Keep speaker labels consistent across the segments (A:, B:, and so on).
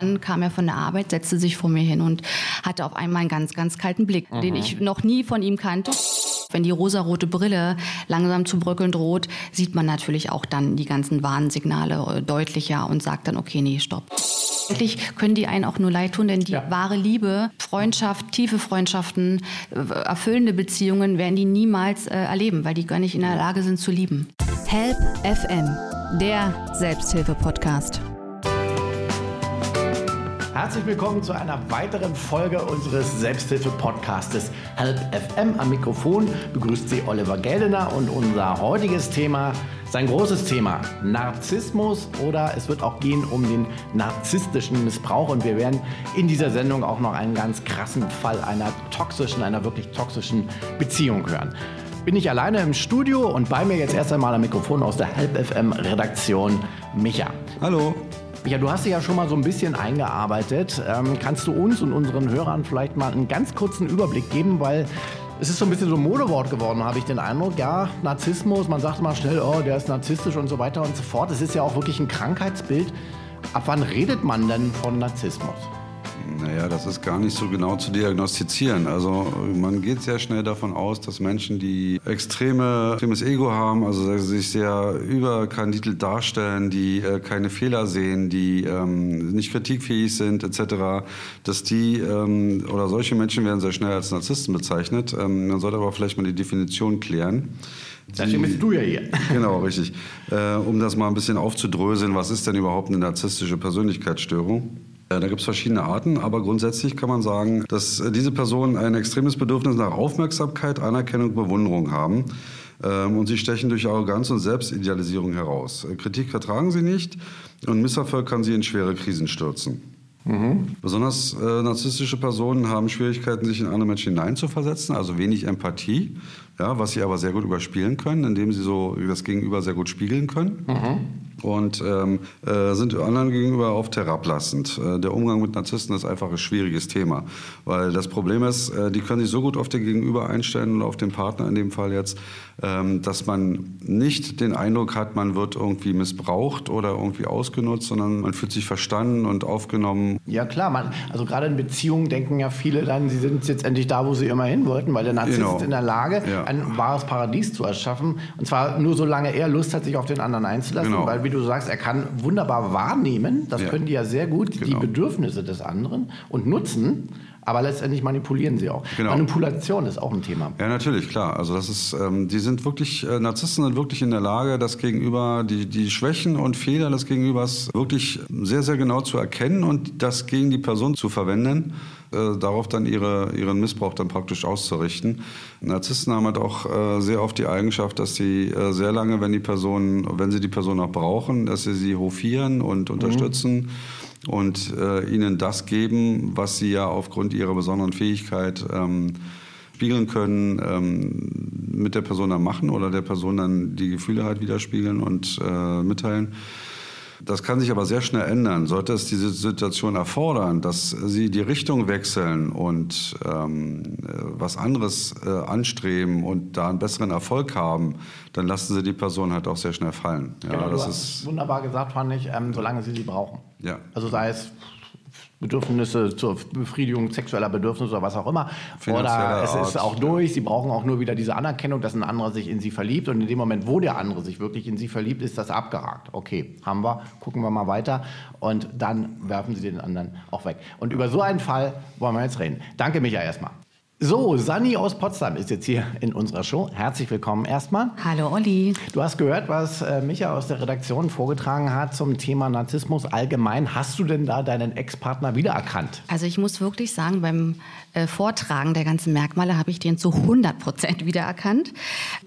A: Dann kam er von der Arbeit, setzte sich vor mir hin und hatte auf einmal einen ganz, ganz kalten Blick, mhm. den ich noch nie von ihm kannte. Wenn die rosarote Brille langsam zu bröckeln droht, sieht man natürlich auch dann die ganzen Warnsignale äh, deutlicher und sagt dann, okay, nee, stopp. Eigentlich können die einen auch nur leid tun, denn die ja. wahre Liebe, Freundschaft, tiefe Freundschaften, äh, erfüllende Beziehungen werden die niemals äh, erleben, weil die gar nicht in der Lage sind zu lieben.
B: Help FM, der Selbsthilfe-Podcast.
C: Herzlich willkommen zu einer weiteren Folge unseres Selbsthilfe-Podcastes Help FM. Am Mikrofon begrüßt Sie Oliver Geldener und unser heutiges Thema sein großes Thema Narzissmus oder es wird auch gehen um den narzisstischen Missbrauch und wir werden in dieser Sendung auch noch einen ganz krassen Fall einer toxischen, einer wirklich toxischen Beziehung hören. Bin ich alleine im Studio und bei mir jetzt erst einmal am Mikrofon aus der Help FM Redaktion Micha.
D: Hallo.
C: Ja, du hast dich ja schon mal so ein bisschen eingearbeitet. Ähm, kannst du uns und unseren Hörern vielleicht mal einen ganz kurzen Überblick geben, weil es ist so ein bisschen so ein Modewort geworden, habe ich den Eindruck. Ja, Narzissmus, man sagt mal schnell, oh, der ist narzisstisch und so weiter und so fort. Es ist ja auch wirklich ein Krankheitsbild. Ab wann redet man denn von Narzissmus?
D: Naja, das ist gar nicht so genau zu diagnostizieren. Also man geht sehr schnell davon aus, dass Menschen, die extreme, extremes Ego haben, also sich sehr überkandidelt darstellen, die äh, keine Fehler sehen, die ähm, nicht kritikfähig sind etc., dass die ähm, oder solche Menschen werden sehr schnell als Narzissten bezeichnet. Ähm, man sollte aber vielleicht mal die Definition klären.
C: Deswegen bist du ja hier.
D: Genau, richtig. Äh, um das mal ein bisschen aufzudröseln, was ist denn überhaupt eine narzisstische Persönlichkeitsstörung? Da gibt es verschiedene Arten, aber grundsätzlich kann man sagen, dass äh, diese Personen ein extremes Bedürfnis nach Aufmerksamkeit, Anerkennung, Bewunderung haben. Ähm, und sie stechen durch Arroganz und Selbstidealisierung heraus. Äh, Kritik vertragen sie nicht und Misserfolg kann sie in schwere Krisen stürzen. Mhm. Besonders äh, narzisstische Personen haben Schwierigkeiten, sich in andere Menschen hineinzuversetzen, also wenig Empathie, ja, was sie aber sehr gut überspielen können, indem sie so das Gegenüber sehr gut spiegeln können. Mhm und ähm, äh, sind anderen gegenüber oft herablassend. Äh, der Umgang mit Narzissten ist einfach ein schwieriges Thema, weil das Problem ist, äh, die können sich so gut auf den Gegenüber einstellen und auf den Partner in dem Fall jetzt, dass man nicht den Eindruck hat, man wird irgendwie missbraucht oder irgendwie ausgenutzt, sondern man fühlt sich verstanden und aufgenommen.
C: Ja klar, man, also gerade in Beziehungen denken ja viele dann, sie sind jetzt endlich da, wo sie immer hin wollten, weil der Narzisst genau. ist in der Lage, ja. ein wahres Paradies zu erschaffen. Und zwar nur solange er Lust hat, sich auf den anderen einzulassen, genau. weil wie du sagst, er kann wunderbar wahrnehmen, das ja. können die ja sehr gut, genau. die Bedürfnisse des anderen und nutzen. Aber letztendlich manipulieren sie auch. Genau. Manipulation ist auch ein Thema.
D: Ja, natürlich, klar. Also das ist, ähm, die sind wirklich, äh, Narzissten sind wirklich in der Lage, das Gegenüber, die, die Schwächen und Fehler des Gegenübers wirklich sehr, sehr genau zu erkennen und das gegen die Person zu verwenden. Äh, darauf dann ihre, ihren Missbrauch dann praktisch auszurichten. Narzissten haben halt auch äh, sehr oft die Eigenschaft, dass sie äh, sehr lange, wenn die Person, wenn sie die Person auch brauchen, dass sie sie hofieren und mhm. unterstützen. Mhm und äh, ihnen das geben, was sie ja aufgrund ihrer besonderen Fähigkeit ähm, spiegeln können, ähm, mit der Person dann machen oder der Person dann die Gefühle halt widerspiegeln und äh, mitteilen. Das kann sich aber sehr schnell ändern. Sollte es diese Situation erfordern, dass Sie die Richtung wechseln und ähm, was anderes äh, anstreben und da einen besseren Erfolg haben, dann lassen Sie die Person halt auch sehr schnell fallen.
C: Ja, genau, das ist wunderbar gesagt, fand ich, ähm, solange Sie sie brauchen. Ja. Also sei es Bedürfnisse zur Befriedigung sexueller Bedürfnisse oder was auch immer. Oder es ist auch durch, sie brauchen auch nur wieder diese Anerkennung, dass ein anderer sich in sie verliebt. Und in dem Moment, wo der andere sich wirklich in sie verliebt, ist das abgehakt. Okay, haben wir, gucken wir mal weiter. Und dann werfen sie den anderen auch weg. Und über so einen Fall wollen wir jetzt reden. Danke, Micha, erstmal. So, Sani aus Potsdam ist jetzt hier in unserer Show. Herzlich willkommen erstmal.
A: Hallo Olli.
C: Du hast gehört, was äh, Micha aus der Redaktion vorgetragen hat zum Thema Narzissmus allgemein. Hast du denn da deinen Ex-Partner wiedererkannt?
A: Also ich muss wirklich sagen, beim äh, Vortragen der ganzen Merkmale habe ich den zu 100 Prozent wiedererkannt.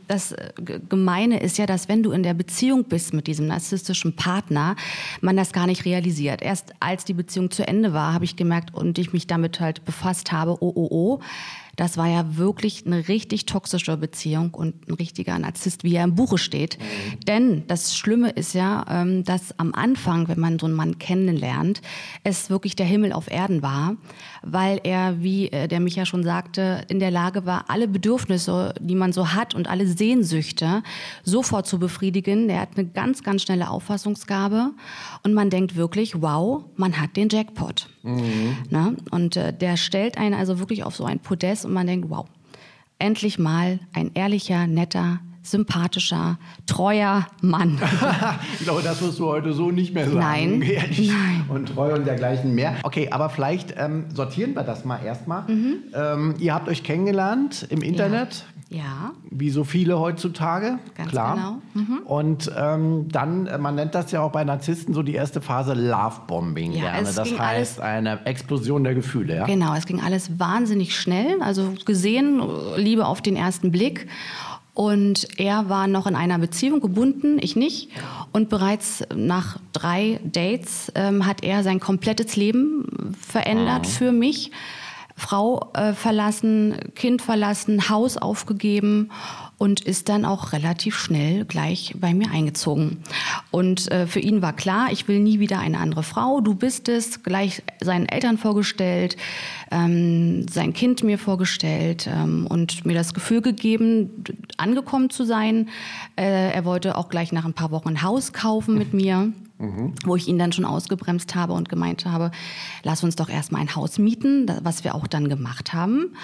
A: Das äh, Gemeine ist ja, dass wenn du in der Beziehung bist mit diesem narzisstischen Partner, man das gar nicht realisiert. Erst als die Beziehung zu Ende war, habe ich gemerkt und ich mich damit halt befasst habe, oh, oh, oh, Das war ja wirklich eine richtig toxische Beziehung und ein richtiger Narzisst, wie er im Buche steht. Mhm. Denn das Schlimme ist ja, ähm, dass am Anfang, wenn man so einen Mann kennenlernt, es wirklich der Himmel auf Erden war, weil er, wie äh, der Micha schon sagte, in der Lage war, alle Bedürfnisse, die man so hat und alle Sehnsüchte sofort zu befriedigen. Er hat eine ganz, ganz schnelle Auffassungsgabe und man denkt wirklich, wow, man hat den Jackpot. Mhm. Ne? Und äh, der stellt einen also wirklich auf so ein Podest und man denkt, wow, endlich mal ein ehrlicher, netter, sympathischer, treuer Mann.
C: ich glaube, das wirst du heute so nicht mehr sagen.
A: Nein.
C: Ehrlich Nein. Und treu und dergleichen mehr. Okay, aber vielleicht ähm, sortieren wir das mal erstmal. Mhm. Ähm, ihr habt euch kennengelernt im Internet.
A: Ja.
C: Wie so viele heutzutage.
A: Ganz
C: klar.
A: genau. Mhm.
C: Und ähm, dann, äh, man nennt das ja auch bei Narzissten so die erste Phase Lovebombing
A: ja,
C: gerne. Das heißt eine Explosion der Gefühle. Ja?
A: Genau, es ging alles wahnsinnig schnell. Also gesehen, Liebe auf den ersten Blick. Und er war noch in einer Beziehung gebunden, ich nicht. Und bereits nach drei Dates ähm, hat er sein komplettes Leben verändert mhm. für mich. Frau äh, verlassen, Kind verlassen, Haus aufgegeben und ist dann auch relativ schnell gleich bei mir eingezogen. Und äh, für ihn war klar, ich will nie wieder eine andere Frau. Du bist es, gleich seinen Eltern vorgestellt, ähm, sein Kind mir vorgestellt ähm, und mir das Gefühl gegeben, angekommen zu sein. Äh, er wollte auch gleich nach ein paar Wochen ein Haus kaufen mit mir. Mhm. Wo ich ihn dann schon ausgebremst habe und gemeint habe, lass uns doch erstmal ein Haus mieten, was wir auch dann gemacht haben.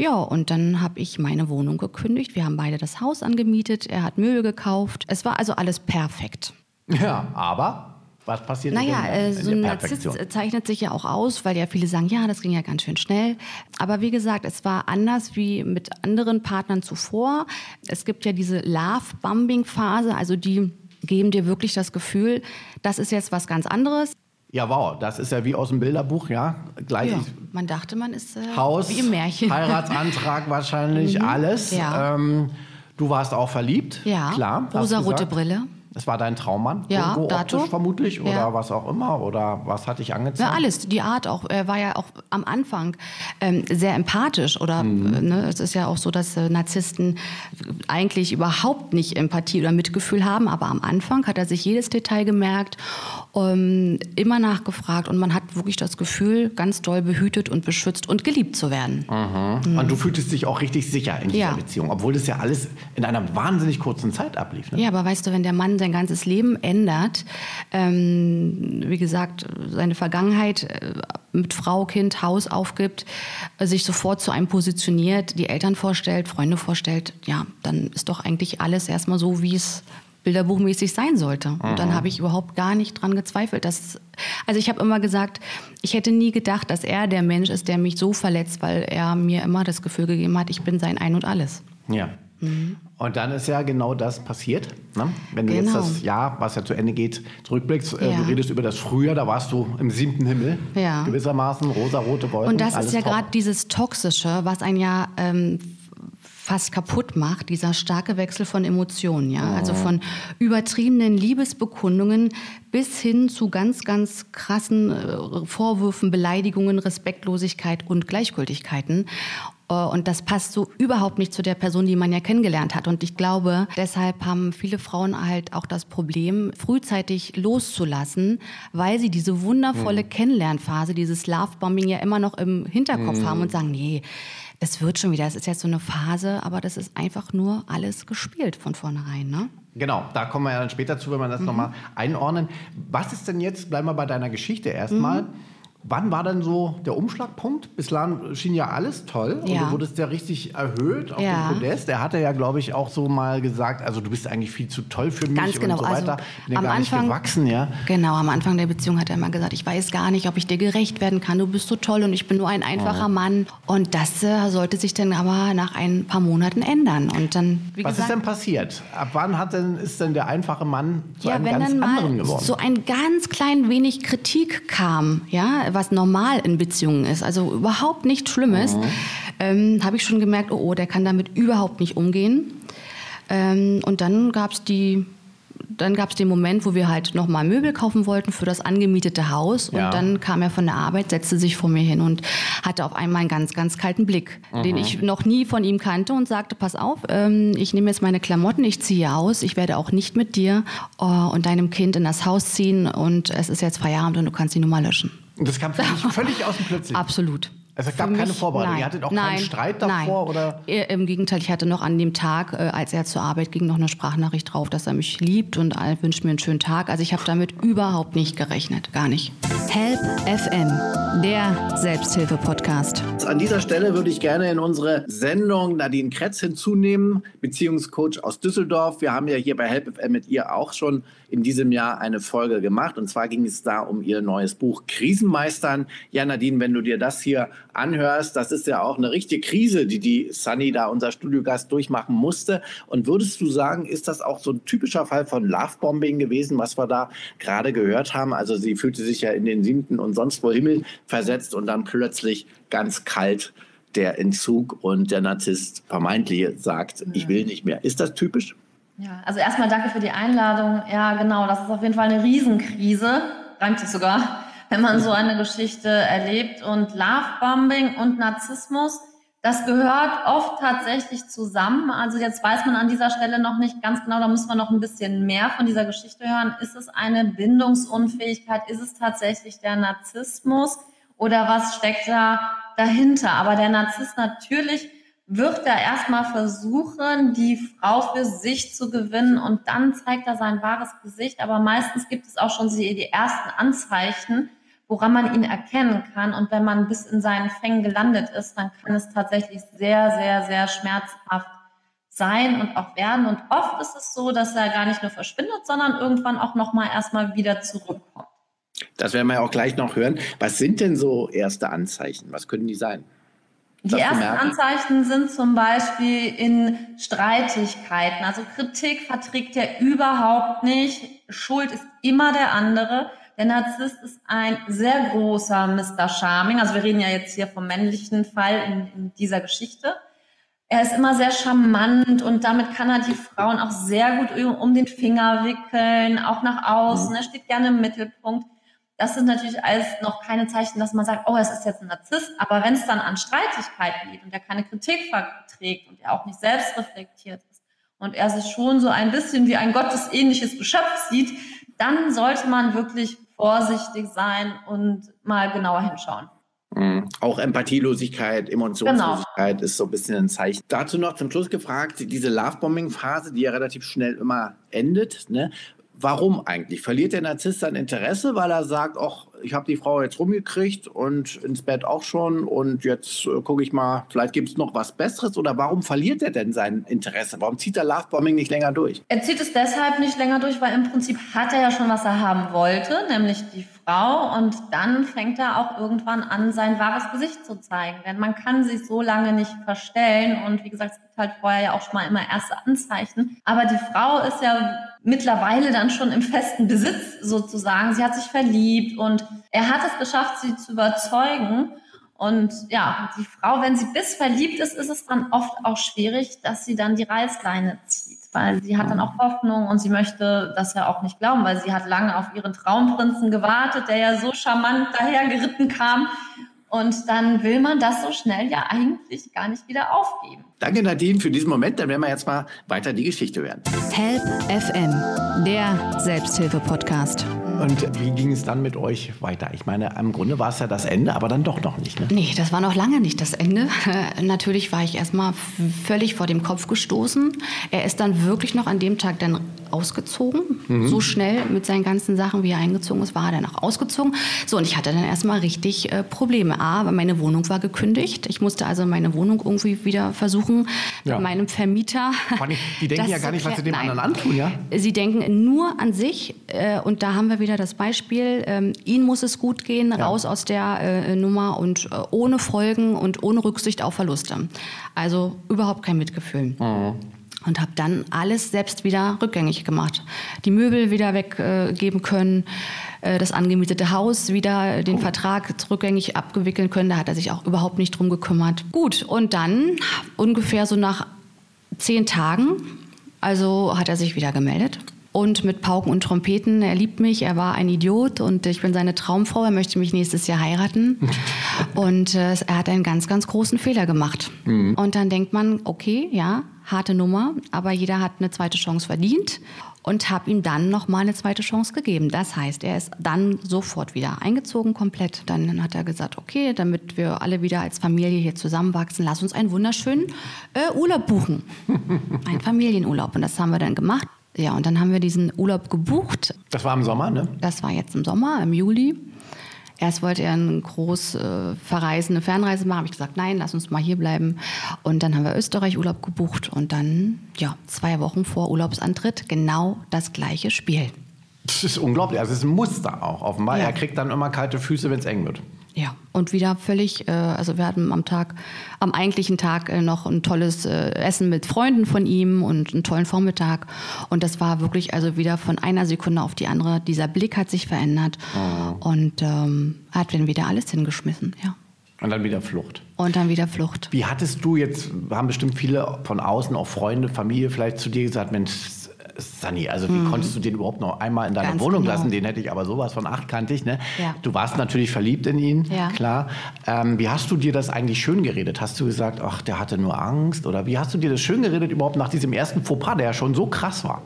A: Ja, und dann habe ich meine Wohnung gekündigt. Wir haben beide das Haus angemietet. Er hat Möbel gekauft. Es war also alles perfekt.
C: Ja, aber was passiert
A: naja, äh, so ein Narzisst zeichnet sich ja auch aus, weil ja viele sagen, ja, das ging ja ganz schön schnell. Aber wie gesagt, es war anders wie mit anderen Partnern zuvor. Es gibt ja diese Love-Bombing-Phase, also die geben dir wirklich das Gefühl, das ist jetzt was ganz anderes.
C: Ja, wow, das ist ja wie aus dem Bilderbuch, ja. Gleich ja,
A: man dachte, man ist äh,
C: Haus,
A: wie im Märchen.
C: Heiratsantrag wahrscheinlich, mhm. alles.
A: Ja.
C: Ähm, du warst auch verliebt,
A: ja.
C: klar.
A: Rosa-rote Brille.
C: Das war dein Traummann?
A: Ja,
C: Irgendwo
A: dato.
C: optisch vermutlich oder ja. was auch immer? Oder was hat dich angezogen?
A: Ja, alles. Die Art auch. Er war ja auch am Anfang ähm, sehr empathisch. Oder mhm. äh, ne, es ist ja auch so, dass äh, Narzissten eigentlich überhaupt nicht Empathie oder Mitgefühl haben. Aber am Anfang hat er sich jedes Detail gemerkt, ähm, immer nachgefragt. Und man hat wirklich das Gefühl, ganz doll behütet und beschützt und geliebt zu werden.
C: Mhm. Mhm. Und du fühltest dich auch richtig sicher in dieser ja. Beziehung. Obwohl das ja alles in einer wahnsinnig kurzen Zeit ablief. Ne?
A: Ja, aber weißt du, wenn der Mann sein ganzes Leben ändert. Ähm, wie gesagt, seine Vergangenheit äh, mit Frau, Kind, Haus aufgibt, äh, sich sofort zu einem positioniert, die Eltern vorstellt, Freunde vorstellt, ja, dann ist doch eigentlich alles erstmal so, wie es bilderbuchmäßig sein sollte. Und dann mhm. habe ich überhaupt gar nicht dran gezweifelt. Dass, also ich habe immer gesagt, ich hätte nie gedacht, dass er der Mensch ist, der mich so verletzt, weil er mir immer das Gefühl gegeben hat, ich bin sein Ein und Alles.
C: Ja. Mhm. Und dann ist ja genau das passiert. Ne? Wenn du genau. jetzt das Jahr, was ja zu Ende geht, zurückblickst, äh, ja. du redest über das Frühjahr, da warst du im siebten Himmel,
A: ja.
C: gewissermaßen, rosa-rote Wolken.
A: Und das ist ja gerade dieses Toxische, was ein ja ähm, fast kaputt macht, dieser starke Wechsel von Emotionen, ja, also von übertriebenen Liebesbekundungen bis hin zu ganz, ganz krassen äh, Vorwürfen, Beleidigungen, Respektlosigkeit und Gleichgültigkeiten. Äh, und das passt so überhaupt nicht zu der Person, die man ja kennengelernt hat. Und ich glaube, deshalb haben viele Frauen halt auch das Problem, frühzeitig loszulassen, weil sie diese wundervolle mhm. Kennenlernphase, dieses Lovebombing ja immer noch im Hinterkopf mhm. haben und sagen, nee, es wird schon wieder, es ist jetzt so eine Phase, aber das ist einfach nur alles gespielt von vornherein, ne?
C: Genau, da kommen wir ja dann später zu, wenn wir das mhm. nochmal einordnen. Was ist denn jetzt, bleiben wir bei deiner Geschichte erstmal, mhm. Wann war denn so der Umschlagpunkt? Bislang schien ja alles toll
A: ja.
C: und du wurdest ja richtig erhöht auf
A: ja.
C: dem Podest. Er hatte ja, glaube ich, auch so mal gesagt, also du bist eigentlich viel zu toll für mich
A: Ganz genau.
C: und so weiter.
A: Also,
C: Bin
A: am
C: gar
A: Anfang,
C: nicht gewachsen, ja.
A: Genau, am Anfang der Beziehung hat er immer gesagt, ich weiß gar nicht, ob ich dir gerecht werden kann. Du bist so toll und ich bin nur ein einfacher oh. Mann. Und das äh, sollte sich dann aber nach ein paar Monaten ändern. Und dann,
C: Was
A: gesagt,
C: ist denn passiert? Ab wann hat denn, ist denn der einfache Mann zu ja, einem ganz anderen geworden?
A: So ein ganz klein wenig Kritik kam, ja, was normal in Beziehungen ist, also überhaupt nichts Schlimmes, mhm. ähm, habe ich schon gemerkt, oh, oh, der kann damit überhaupt nicht umgehen. Ähm, und dann gab es die dann gab es den Moment, wo wir halt nochmal Möbel kaufen wollten für das angemietete Haus. Und ja. dann kam er von der Arbeit, setzte sich vor mir hin und hatte auf einmal einen ganz, ganz kalten Blick, mhm. den ich noch nie von ihm kannte und sagte, pass auf, ähm, ich nehme jetzt meine Klamotten, ich ziehe aus, ich werde auch nicht mit dir äh, und deinem Kind in das Haus ziehen und es ist jetzt Feierabend und du kannst die Nummer löschen.
C: Und das kam völlig aus dem Plötzlich?
A: Absolut.
C: Also es gab keine Vorbereitung. Nein, Ihr hattet auch nein, keinen Streit davor? Nein. Oder?
A: Im Gegenteil, ich hatte noch an dem Tag, äh, als er zur Arbeit ging, noch eine Sprachnachricht drauf, dass er mich liebt und wünscht mir einen schönen Tag. Also ich habe damit überhaupt nicht gerechnet. Gar nicht.
B: Help FM, der Selbsthilfe-Podcast.
C: An dieser Stelle würde ich gerne in unsere Sendung Nadine Kretz hinzunehmen, Beziehungscoach aus Düsseldorf. Wir haben ja hier bei Help FM mit ihr auch schon in diesem Jahr eine Folge gemacht. Und zwar ging es da um ihr neues Buch Krisenmeistern. Ja, Nadine, wenn du dir das hier anhörst, das ist ja auch eine richtige Krise, die die Sunny da, unser Studiogast, durchmachen musste. Und würdest du sagen, ist das auch so ein typischer Fall von Lovebombing gewesen, was wir da gerade gehört haben? Also sie fühlte sich ja in den siebten und sonst wo Himmel versetzt und dann plötzlich ganz kalt der Entzug und der Narzisst vermeintlich sagt, ich will nicht mehr. Ist das typisch?
E: Ja, also erstmal danke für die Einladung. Ja, genau, das ist auf jeden Fall eine Riesenkrise, reimt sich sogar, wenn man so eine Geschichte erlebt. Und Lovebombing und Narzissmus, das gehört oft tatsächlich zusammen. Also jetzt weiß man an dieser Stelle noch nicht ganz genau, da muss man noch ein bisschen mehr von dieser Geschichte hören. Ist es eine Bindungsunfähigkeit? Ist es tatsächlich der Narzissmus? Oder was steckt da dahinter? Aber der Narzisst natürlich wird er erstmal versuchen, die Frau für sich zu gewinnen und dann zeigt er sein wahres Gesicht. Aber meistens gibt es auch schon die ersten Anzeichen, woran man ihn erkennen kann. Und wenn man bis in seinen Fängen gelandet ist, dann kann es tatsächlich sehr, sehr, sehr schmerzhaft sein und auch werden. Und oft ist es so, dass er gar nicht nur verschwindet, sondern irgendwann auch nochmal erstmal wieder zurückkommt.
C: Das werden wir ja auch gleich noch hören. Was sind denn so erste Anzeichen? Was können die sein?
E: Die ersten Anzeichen sind zum Beispiel in Streitigkeiten. Also Kritik verträgt er überhaupt nicht. Schuld ist immer der andere. Der Narzisst ist ein sehr großer Mr. Charming. Also wir reden ja jetzt hier vom männlichen Fall in, in dieser Geschichte. Er ist immer sehr charmant und damit kann er die Frauen auch sehr gut um den Finger wickeln, auch nach außen. Mhm. Er steht gerne im Mittelpunkt. Das sind natürlich alles noch keine Zeichen, dass man sagt, oh, es ist jetzt ein Narzisst. Aber wenn es dann an Streitigkeiten geht und er keine Kritik verträgt und er auch nicht selbst reflektiert ist und er sich schon so ein bisschen wie ein gottesähnliches Geschöpf sieht, dann sollte man wirklich vorsichtig sein und mal genauer hinschauen.
C: Mhm. Auch Empathielosigkeit, Emotionslosigkeit genau. ist so ein bisschen ein Zeichen. Dazu noch zum Schluss gefragt, diese Lovebombing-Phase, die ja relativ schnell immer endet, ne? Warum eigentlich? Verliert der Narzisst sein Interesse, weil er sagt, ach, ich habe die Frau jetzt rumgekriegt und ins Bett auch schon und jetzt äh, gucke ich mal, vielleicht gibt es noch was Besseres oder warum verliert er denn sein Interesse? Warum zieht er Lovebombing nicht länger durch?
E: Er zieht es deshalb nicht länger durch, weil im Prinzip hat er ja schon, was er haben wollte, nämlich die Frau und dann fängt er auch irgendwann an, sein wahres Gesicht zu zeigen, denn man kann sich so lange nicht verstellen und wie gesagt, es gibt halt vorher ja auch schon mal immer erste Anzeichen, aber die Frau ist ja mittlerweile dann schon im festen Besitz sozusagen. Sie hat sich verliebt und er hat es geschafft, sie zu überzeugen. Und ja, die Frau, wenn sie bis verliebt ist, ist es dann oft auch schwierig, dass sie dann die Reißleine zieht, weil sie hat dann auch Hoffnung und sie möchte das ja auch nicht glauben, weil sie hat lange auf ihren Traumprinzen gewartet, der ja so charmant dahergeritten kam. Und dann will man das so schnell ja eigentlich gar nicht wieder aufgeben.
C: Danke Nadine für diesen Moment. Dann werden wir jetzt mal weiter die Geschichte hören.
B: Help FM, der Selbsthilfe-Podcast.
C: Und wie ging es dann mit euch weiter? Ich meine, im Grunde war es ja das Ende, aber dann doch noch nicht. Ne?
A: Nee, das war noch lange nicht das Ende. Natürlich war ich erstmal völlig vor dem Kopf gestoßen. Er ist dann wirklich noch an dem Tag dann ausgezogen. Mhm. So schnell mit seinen ganzen Sachen, wie er eingezogen ist, war er dann auch ausgezogen. So, und ich hatte dann erstmal richtig äh, Probleme. A, meine Wohnung war gekündigt. Ich musste also meine Wohnung irgendwie wieder versuchen ja. mit meinem Vermieter.
C: Die denken ja gar nicht, was sie dem Nein. anderen antun, ja?
A: Sie denken nur an sich. Äh, und da haben wir wieder das Beispiel, ähm, ihnen muss es gut gehen, ja. raus aus der äh, Nummer und äh, ohne Folgen und ohne Rücksicht auf Verluste. Also überhaupt kein Mitgefühl. Mhm. Und habe dann alles selbst wieder rückgängig gemacht. Die Möbel wieder weggeben äh, können, das angemietete Haus wieder den oh. Vertrag rückgängig abgewickeln können. Da hat er sich auch überhaupt nicht drum gekümmert. Gut, und dann ungefähr so nach zehn Tagen, also hat er sich wieder gemeldet und mit Pauken und Trompeten. Er liebt mich, er war ein Idiot und ich bin seine Traumfrau. Er möchte mich nächstes Jahr heiraten. und äh, er hat einen ganz, ganz großen Fehler gemacht. Mhm. Und dann denkt man, okay, ja, harte Nummer, aber jeder hat eine zweite Chance verdient und habe ihm dann noch mal eine zweite Chance gegeben. Das heißt, er ist dann sofort wieder eingezogen komplett. Dann hat er gesagt, okay, damit wir alle wieder als Familie hier zusammenwachsen, lass uns einen wunderschönen äh, Urlaub buchen. Ein Familienurlaub und das haben wir dann gemacht. Ja, und dann haben wir diesen Urlaub gebucht.
C: Das war im Sommer, ne?
A: Das war jetzt im Sommer, im Juli. Erst wollte er eine groß äh, verreisende Fernreise machen. Habe ich gesagt, nein, lass uns mal hier bleiben. Und dann haben wir Österreich Urlaub gebucht und dann, ja, zwei Wochen vor Urlaubsantritt genau das gleiche Spiel.
C: Das ist unglaublich. Also es ist ein Muster auch offenbar. Ja. Er kriegt dann immer kalte Füße, wenn es eng wird.
A: Ja, und wieder völlig, äh, also wir hatten am Tag, am eigentlichen Tag äh, noch ein tolles äh, Essen mit Freunden von ihm und einen tollen Vormittag. Und das war wirklich also wieder von einer Sekunde auf die andere. Dieser Blick hat sich verändert oh. und ähm, hat dann wieder alles hingeschmissen, ja.
C: Und dann wieder Flucht.
A: Und dann wieder Flucht.
C: Wie hattest du jetzt, haben bestimmt viele von außen, auch Freunde, Familie vielleicht zu dir gesagt, Mensch, Sunny, also wie mhm. konntest du den überhaupt noch einmal in deiner Ganz Wohnung genau. lassen? Den hätte ich aber sowas von achtkantig. Ne? Ja. Du warst natürlich verliebt in ihn, ja. klar. Ähm, wie hast du dir das eigentlich schön geredet? Hast du gesagt, ach, der hatte nur Angst? Oder wie hast du dir das schön geredet überhaupt nach diesem ersten Fauxpas, der ja schon so krass war?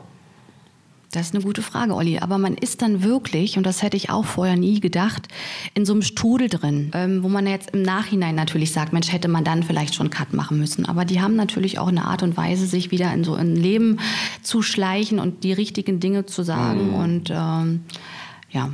A: Das ist eine gute Frage, Olli. Aber man ist dann wirklich, und das hätte ich auch vorher nie gedacht, in so einem Strudel drin, ähm, wo man jetzt im Nachhinein natürlich sagt, Mensch, hätte man dann vielleicht schon Cut machen müssen. Aber die haben natürlich auch eine Art und Weise, sich wieder in so ein Leben zu schleichen und die richtigen Dinge zu sagen. Mhm. Und ähm, ja.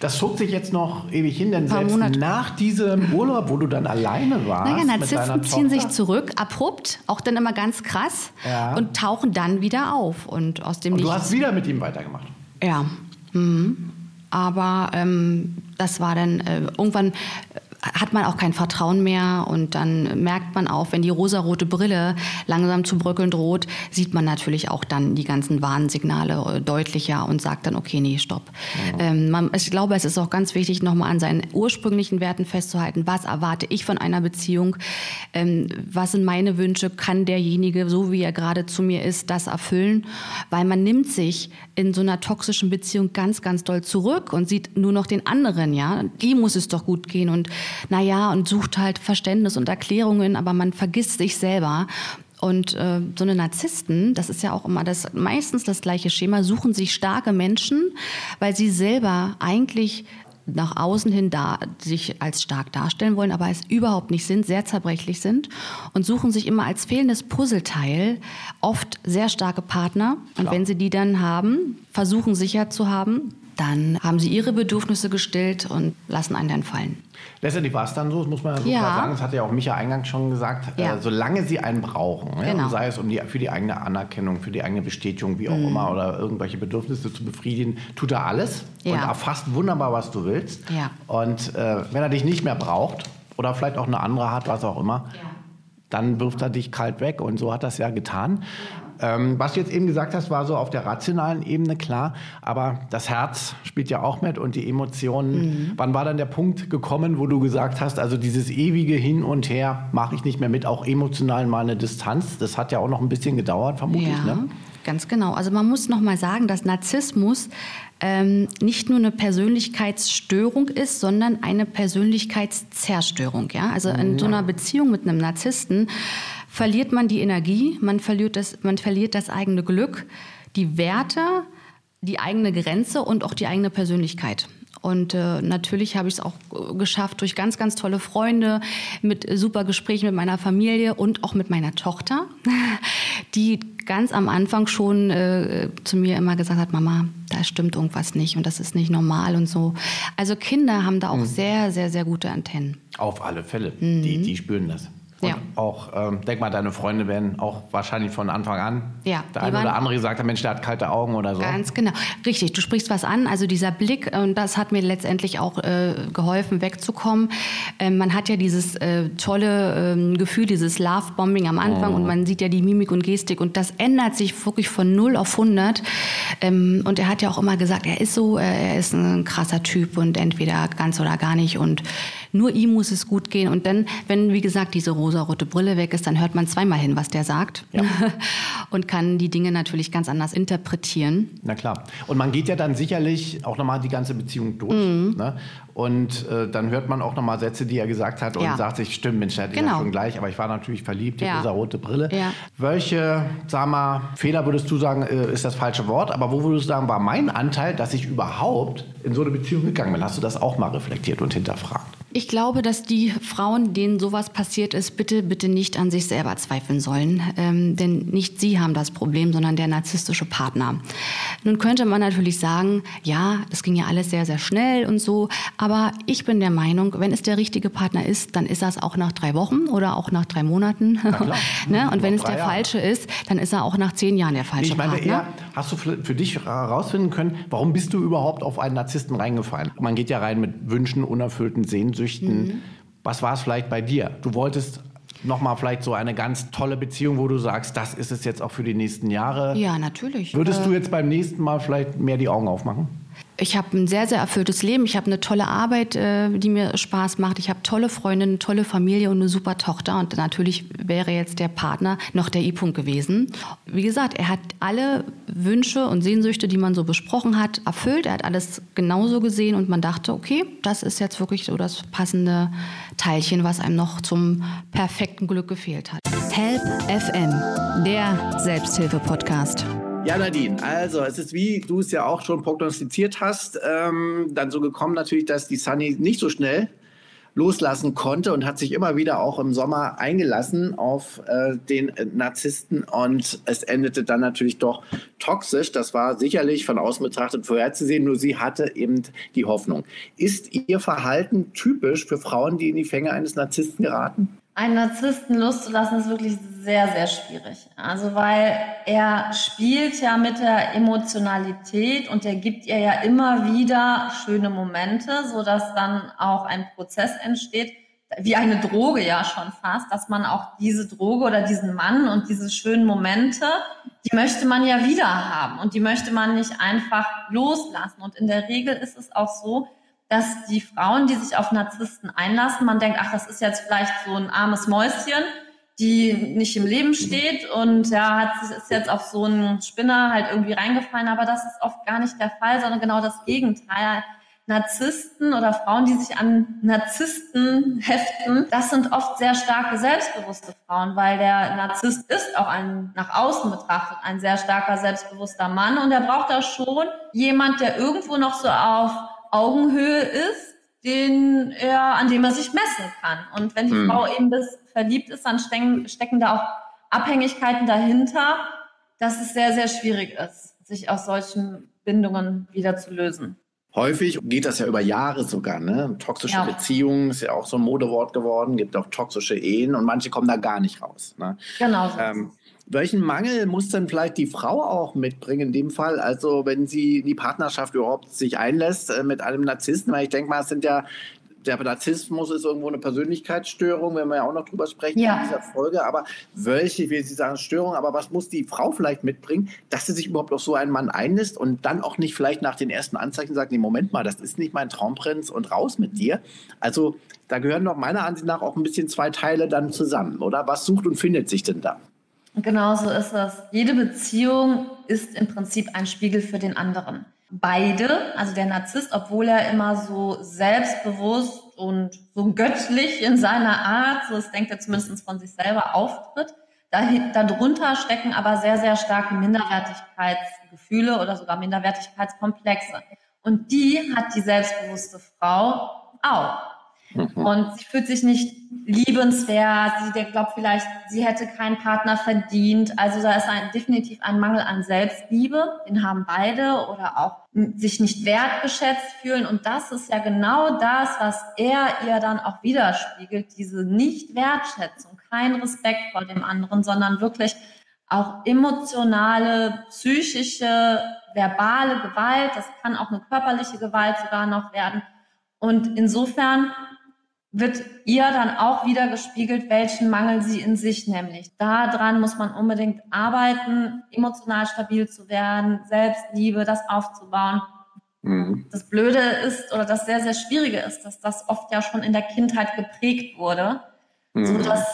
C: Das zog sich jetzt noch ewig hin, denn selbst Monate. nach diesem Urlaub, wo du dann alleine warst.
A: Naja, Narzissten ziehen sich zurück, abrupt, auch dann immer ganz krass ja. und tauchen dann wieder auf. Und aus dem
C: und du hast wieder mit ihm weitergemacht.
A: Ja. Mhm. Aber ähm, das war dann äh, irgendwann hat man auch kein Vertrauen mehr und dann merkt man auch, wenn die rosarote Brille langsam zu bröckeln droht, sieht man natürlich auch dann die ganzen Warnsignale äh, deutlicher und sagt dann, okay, nee, stopp. Ja. Ähm, man, ich glaube, es ist auch ganz wichtig, nochmal an seinen ursprünglichen Werten festzuhalten. Was erwarte ich von einer Beziehung? Ähm, was sind meine Wünsche? Kann derjenige, so wie er gerade zu mir ist, das erfüllen? Weil man nimmt sich in so einer toxischen Beziehung ganz, ganz doll zurück und sieht nur noch den anderen, ja. Die muss es doch gut gehen und naja, und sucht halt Verständnis und Erklärungen, aber man vergisst sich selber. Und äh, so eine Narzissten, das ist ja auch immer das meistens das gleiche Schema, suchen sich starke Menschen, weil sie selber eigentlich nach außen hin da, sich als stark darstellen wollen, aber es überhaupt nicht sind, sehr zerbrechlich sind und suchen sich immer als fehlendes Puzzleteil oft sehr starke Partner. Und Klar. wenn sie die dann haben, versuchen sicher zu haben, dann haben sie ihre Bedürfnisse gestillt und lassen einen dann fallen.
C: Letztendlich war es dann so, das muss man so ja. klar sagen, das hat ja auch Micha eingangs schon gesagt, ja. äh, solange sie einen brauchen, genau. ja, sei es um die, für die eigene Anerkennung, für die eigene Bestätigung, wie auch mhm. immer, oder irgendwelche Bedürfnisse zu befriedigen, tut er alles und erfasst wunderbar, was du willst. Und äh, wenn er dich nicht mehr braucht oder vielleicht auch eine andere hat, was auch immer, dann wirft er dich kalt weg und so hat er es ja getan. Ähm, was du jetzt eben gesagt hast, war so auf der rationalen Ebene klar, aber das Herz spielt ja auch mit und die Emotionen. Mhm. Wann war dann der Punkt gekommen, wo du gesagt hast, also dieses ewige Hin und Her mache ich nicht mehr mit, auch emotional mal eine Distanz? Das hat ja auch noch ein bisschen gedauert, vermutlich. Ja. Ne?
A: Ganz genau. Also man muss noch mal sagen, dass Narzissmus ähm, nicht nur eine Persönlichkeitsstörung ist, sondern eine Persönlichkeitszerstörung. Ja? Also in so einer Beziehung mit einem Narzissten verliert man die Energie, man verliert das, man verliert das eigene Glück, die Werte, die eigene Grenze und auch die eigene Persönlichkeit. Und äh, natürlich habe ich es auch geschafft durch ganz, ganz tolle Freunde, mit super Gesprächen mit meiner Familie und auch mit meiner Tochter, die ganz am Anfang schon äh, zu mir immer gesagt hat, Mama, da stimmt irgendwas nicht und das ist nicht normal und so. Also Kinder haben da auch mhm. sehr, sehr, sehr gute Antennen.
C: Auf alle Fälle, mhm. die, die spüren das. Und ja. auch, ähm, denk mal, deine Freunde werden auch wahrscheinlich von Anfang an. Ja. Der eine oder andere gesagt, der Mensch, der hat kalte Augen oder so.
A: Ganz genau. Richtig, du sprichst was an. Also dieser Blick, und das hat mir letztendlich auch äh, geholfen, wegzukommen. Ähm, man hat ja dieses äh, tolle ähm, Gefühl, dieses Love-Bombing am Anfang oh. und man sieht ja die Mimik und Gestik und das ändert sich wirklich von 0 auf 100. Ähm, und er hat ja auch immer gesagt, er ist so, äh, er ist ein krasser Typ und entweder ganz oder gar nicht und nur ihm muss es gut gehen. Und dann, wenn, wie gesagt, diese rosarote Brille weg ist, dann hört man zweimal hin, was der sagt ja. und kann die Dinge natürlich ganz anders interpretieren.
C: Na klar. Und man geht ja dann sicherlich auch nochmal die ganze Beziehung durch. Mhm. Ne? Und äh, dann hört man auch nochmal Sätze, die er gesagt hat und ja. sagt sich, stimmt, Mensch, hat genau. ja schon gleich, aber ich war natürlich verliebt, die ja. rosa-rote Brille. Ja. Welche, sag mal, Fehler würdest du sagen, äh, ist das falsche Wort, aber wo würdest du sagen, war mein Anteil, dass ich überhaupt in so eine Beziehung gegangen bin? Hast du das auch mal reflektiert und hinterfragt?
A: Ich glaube, dass die Frauen, denen sowas passiert ist, bitte, bitte nicht an sich selber zweifeln sollen. Ähm, denn nicht sie haben das Problem, sondern der narzisstische Partner. Nun könnte man natürlich sagen, ja, das ging ja alles sehr, sehr schnell und so. Aber ich bin der Meinung, wenn es der richtige Partner ist, dann ist das auch nach drei Wochen oder auch nach drei Monaten. ne? Und wenn es der Jahre. falsche ist, dann ist er auch nach zehn Jahren der falsche Partner. Eher,
C: hast du für dich herausfinden können, warum bist du überhaupt auf einen Narzissten reingefallen? Man geht ja rein mit Wünschen, unerfüllten Sehnsüchten. Mhm. Was war es vielleicht bei dir? Du wolltest nochmal vielleicht so eine ganz tolle Beziehung, wo du sagst, das ist es jetzt auch für die nächsten Jahre.
A: Ja, natürlich.
C: Würdest du äh, jetzt beim nächsten Mal vielleicht mehr die Augen aufmachen?
A: Ich habe ein sehr, sehr erfülltes Leben. Ich habe eine tolle Arbeit, äh, die mir Spaß macht. Ich habe tolle Freundinnen, eine tolle Familie und eine super Tochter. Und natürlich wäre jetzt der Partner noch der I-Punkt gewesen. Wie gesagt, er hat alle Wünsche und Sehnsüchte, die man so besprochen hat, erfüllt. Er hat alles genauso gesehen und man dachte, okay, das ist jetzt wirklich so das passende Teilchen, was einem noch zum perfekten Glück gefehlt hat.
B: Help FM, der Selbsthilfe-Podcast.
C: Ja, Nadine, also es ist wie du es ja auch schon prognostiziert hast, ähm, dann so gekommen natürlich, dass die Sunny nicht so schnell loslassen konnte und hat sich immer wieder auch im Sommer eingelassen auf äh, den Narzissten und es endete dann natürlich doch toxisch. Das war sicherlich von außen betrachtet vorherzusehen, nur sie hatte eben die Hoffnung. Ist ihr Verhalten typisch für Frauen, die in die Fänge eines Narzissten geraten?
E: Einen Narzissten loszulassen, ist wirklich sehr, sehr schwierig. Also weil er spielt ja mit der Emotionalität und er gibt ihr ja immer wieder schöne Momente, so dass dann auch ein Prozess entsteht, wie eine Droge ja schon fast, dass man auch diese Droge oder diesen Mann und diese schönen Momente, die möchte man ja wieder haben und die möchte man nicht einfach loslassen. Und in der Regel ist es auch so, dass die Frauen, die sich auf Narzissten einlassen, man denkt, ach, das ist jetzt vielleicht so ein armes Mäuschen, die nicht im Leben steht und ja, hat, ist jetzt auf so einen Spinner halt irgendwie reingefallen, aber das ist oft gar nicht der Fall, sondern genau das Gegenteil. Narzissten oder Frauen, die sich an Narzissten heften, das sind oft sehr starke, selbstbewusste Frauen, weil der Narzisst ist auch ein, nach außen betrachtet, ein sehr starker, selbstbewusster Mann. Und er braucht da schon jemand, der irgendwo noch so auf Augenhöhe ist, den er, an dem er sich messen kann. Und wenn die mhm. Frau eben bis verliebt ist, dann stecken, stecken da auch Abhängigkeiten dahinter, dass es sehr, sehr schwierig ist, sich aus solchen Bindungen wieder zu lösen.
C: Häufig geht das ja über Jahre sogar. Ne? Toxische ja. Beziehungen ist ja auch so ein Modewort geworden, gibt auch toxische Ehen und manche kommen da gar nicht raus. Ne?
E: Genau. So ähm,
C: welchen Mangel muss denn vielleicht die Frau auch mitbringen in dem Fall? Also wenn sie in die Partnerschaft überhaupt sich einlässt äh, mit einem Narzissten, weil ich denke mal, es sind ja der Narzissmus ist irgendwo eine Persönlichkeitsstörung, wenn wir ja auch noch drüber sprechen ja. in dieser Folge. Aber welche, will Sie sagen Störung, aber was muss die Frau vielleicht mitbringen, dass sie sich überhaupt auf so einen Mann einlässt und dann auch nicht vielleicht nach den ersten Anzeichen sagt, nee, Moment mal, das ist nicht mein Traumprinz und raus mit dir. Also da gehören doch meiner Ansicht nach auch ein bisschen zwei Teile dann zusammen, oder? Was sucht und findet sich denn da?
E: Genau so ist es. Jede Beziehung ist im Prinzip ein Spiegel für den anderen. Beide, also der Narzisst, obwohl er immer so selbstbewusst und so göttlich in seiner Art, so das denkt er zumindest von sich selber, auftritt, darunter stecken aber sehr, sehr starke Minderwertigkeitsgefühle oder sogar Minderwertigkeitskomplexe. Und die hat die selbstbewusste Frau auch. Mhm. Und sie fühlt sich nicht liebenswert. Sie glaubt vielleicht, sie hätte keinen Partner verdient. Also da ist ein, definitiv ein Mangel an Selbstliebe. Den haben beide oder auch sich nicht wertgeschätzt fühlen. Und das ist ja genau das, was er ihr dann auch widerspiegelt. Diese Nicht-Wertschätzung, kein Respekt vor dem anderen, sondern wirklich auch emotionale, psychische, verbale Gewalt. Das kann auch eine körperliche Gewalt sogar noch werden. Und insofern wird ihr dann auch wieder gespiegelt, welchen Mangel sie in sich nämlich. Daran muss man unbedingt arbeiten, emotional stabil zu werden, Selbstliebe, das aufzubauen. Mhm. Das Blöde ist oder das sehr, sehr Schwierige ist, dass das oft ja schon in der Kindheit geprägt wurde, mhm. sodass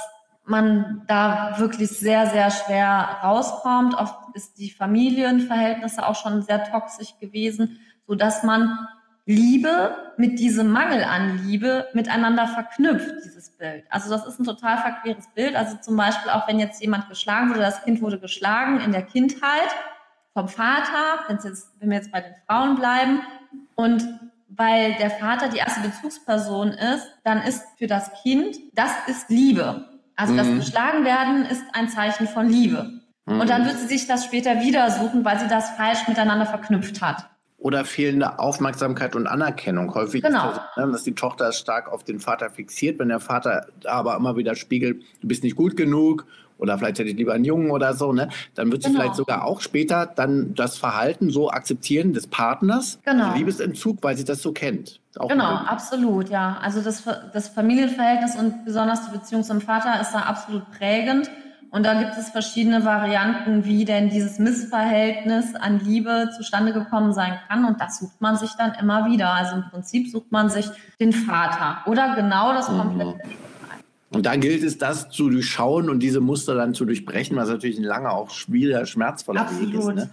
E: man da wirklich sehr, sehr schwer rauskommt. Oft ist die Familienverhältnisse auch schon sehr toxisch gewesen, so dass man Liebe mit diesem Mangel an Liebe miteinander verknüpft, dieses Bild. Also das ist ein total verqueres Bild. Also zum Beispiel auch wenn jetzt jemand geschlagen wurde, das Kind wurde geschlagen in der Kindheit vom Vater, jetzt, wenn wir jetzt bei den Frauen bleiben, und weil der Vater die erste Bezugsperson ist, dann ist für das Kind, das ist Liebe. Also das mhm. geschlagen werden ist ein Zeichen von Liebe. Mhm. Und dann wird sie sich das später wieder suchen, weil sie das falsch miteinander verknüpft hat
C: oder fehlende Aufmerksamkeit und Anerkennung. Häufig genau. ist das, ne, dass die Tochter stark auf den Vater fixiert, wenn der Vater aber immer wieder spiegelt, du bist nicht gut genug oder vielleicht hätte ich lieber einen Jungen oder so, ne? dann wird sie genau. vielleicht sogar auch später dann das Verhalten so akzeptieren des Partners, genau. Liebesentzug, weil sie das so kennt.
E: Auch genau, absolut, ja. Also das, das Familienverhältnis und besonders die Beziehung zum Vater ist da absolut prägend. Und da gibt es verschiedene Varianten, wie denn dieses Missverhältnis an Liebe zustande gekommen sein kann. Und das sucht man sich dann immer wieder. Also im Prinzip sucht man sich den Vater oder genau das komplette. Mhm.
C: Und da gilt es, das zu durchschauen und diese Muster dann zu durchbrechen, was natürlich ein langer, auch schwieriger, schmerzvoller Absolut. Weg ist. Ne?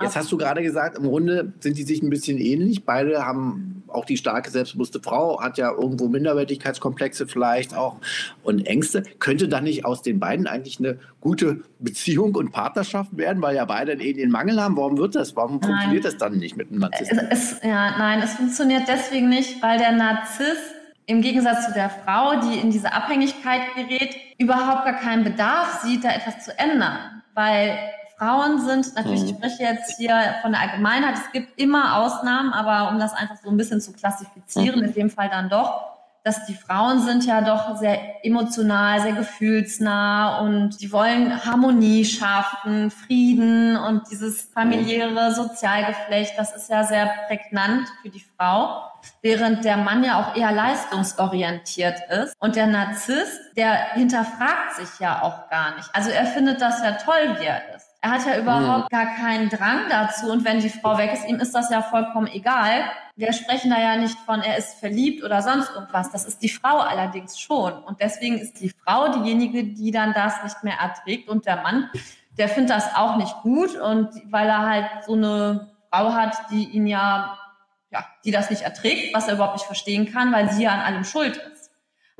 C: Jetzt hast du gerade gesagt, im Grunde sind die sich ein bisschen ähnlich. Beide haben auch die starke, selbstbewusste Frau, hat ja irgendwo Minderwertigkeitskomplexe vielleicht auch und Ängste. Könnte dann nicht aus den beiden eigentlich eine gute Beziehung und Partnerschaft werden, weil ja beide eh den Mangel haben? Warum wird das? Warum nein. funktioniert das dann nicht mit einem Narzissten?
E: Es, es, ja, nein, es funktioniert deswegen nicht, weil der Narzisst im Gegensatz zu der Frau, die in diese Abhängigkeit gerät, überhaupt gar keinen Bedarf sieht, da etwas zu ändern. Weil Frauen sind, natürlich, ich mhm. spreche jetzt hier von der Allgemeinheit, es gibt immer Ausnahmen, aber um das einfach so ein bisschen zu klassifizieren, mhm. in dem Fall dann doch, dass die Frauen sind ja doch sehr emotional, sehr gefühlsnah und die wollen Harmonie schaffen, Frieden und dieses familiäre Sozialgeflecht, das ist ja sehr prägnant für die Frau, während der Mann ja auch eher leistungsorientiert ist und der Narzisst, der hinterfragt sich ja auch gar nicht. Also er findet das ja toll, wie er. Er hat ja überhaupt mhm. gar keinen Drang dazu und wenn die Frau weg ist, ihm ist das ja vollkommen egal. Wir sprechen da ja nicht von, er ist verliebt oder sonst irgendwas. Das ist die Frau allerdings schon. Und deswegen ist die Frau diejenige, die dann das nicht mehr erträgt und der Mann, der findet das auch nicht gut und weil er halt so eine Frau hat, die ihn ja, ja, die das nicht erträgt, was er überhaupt nicht verstehen kann, weil sie ja an allem schuld ist.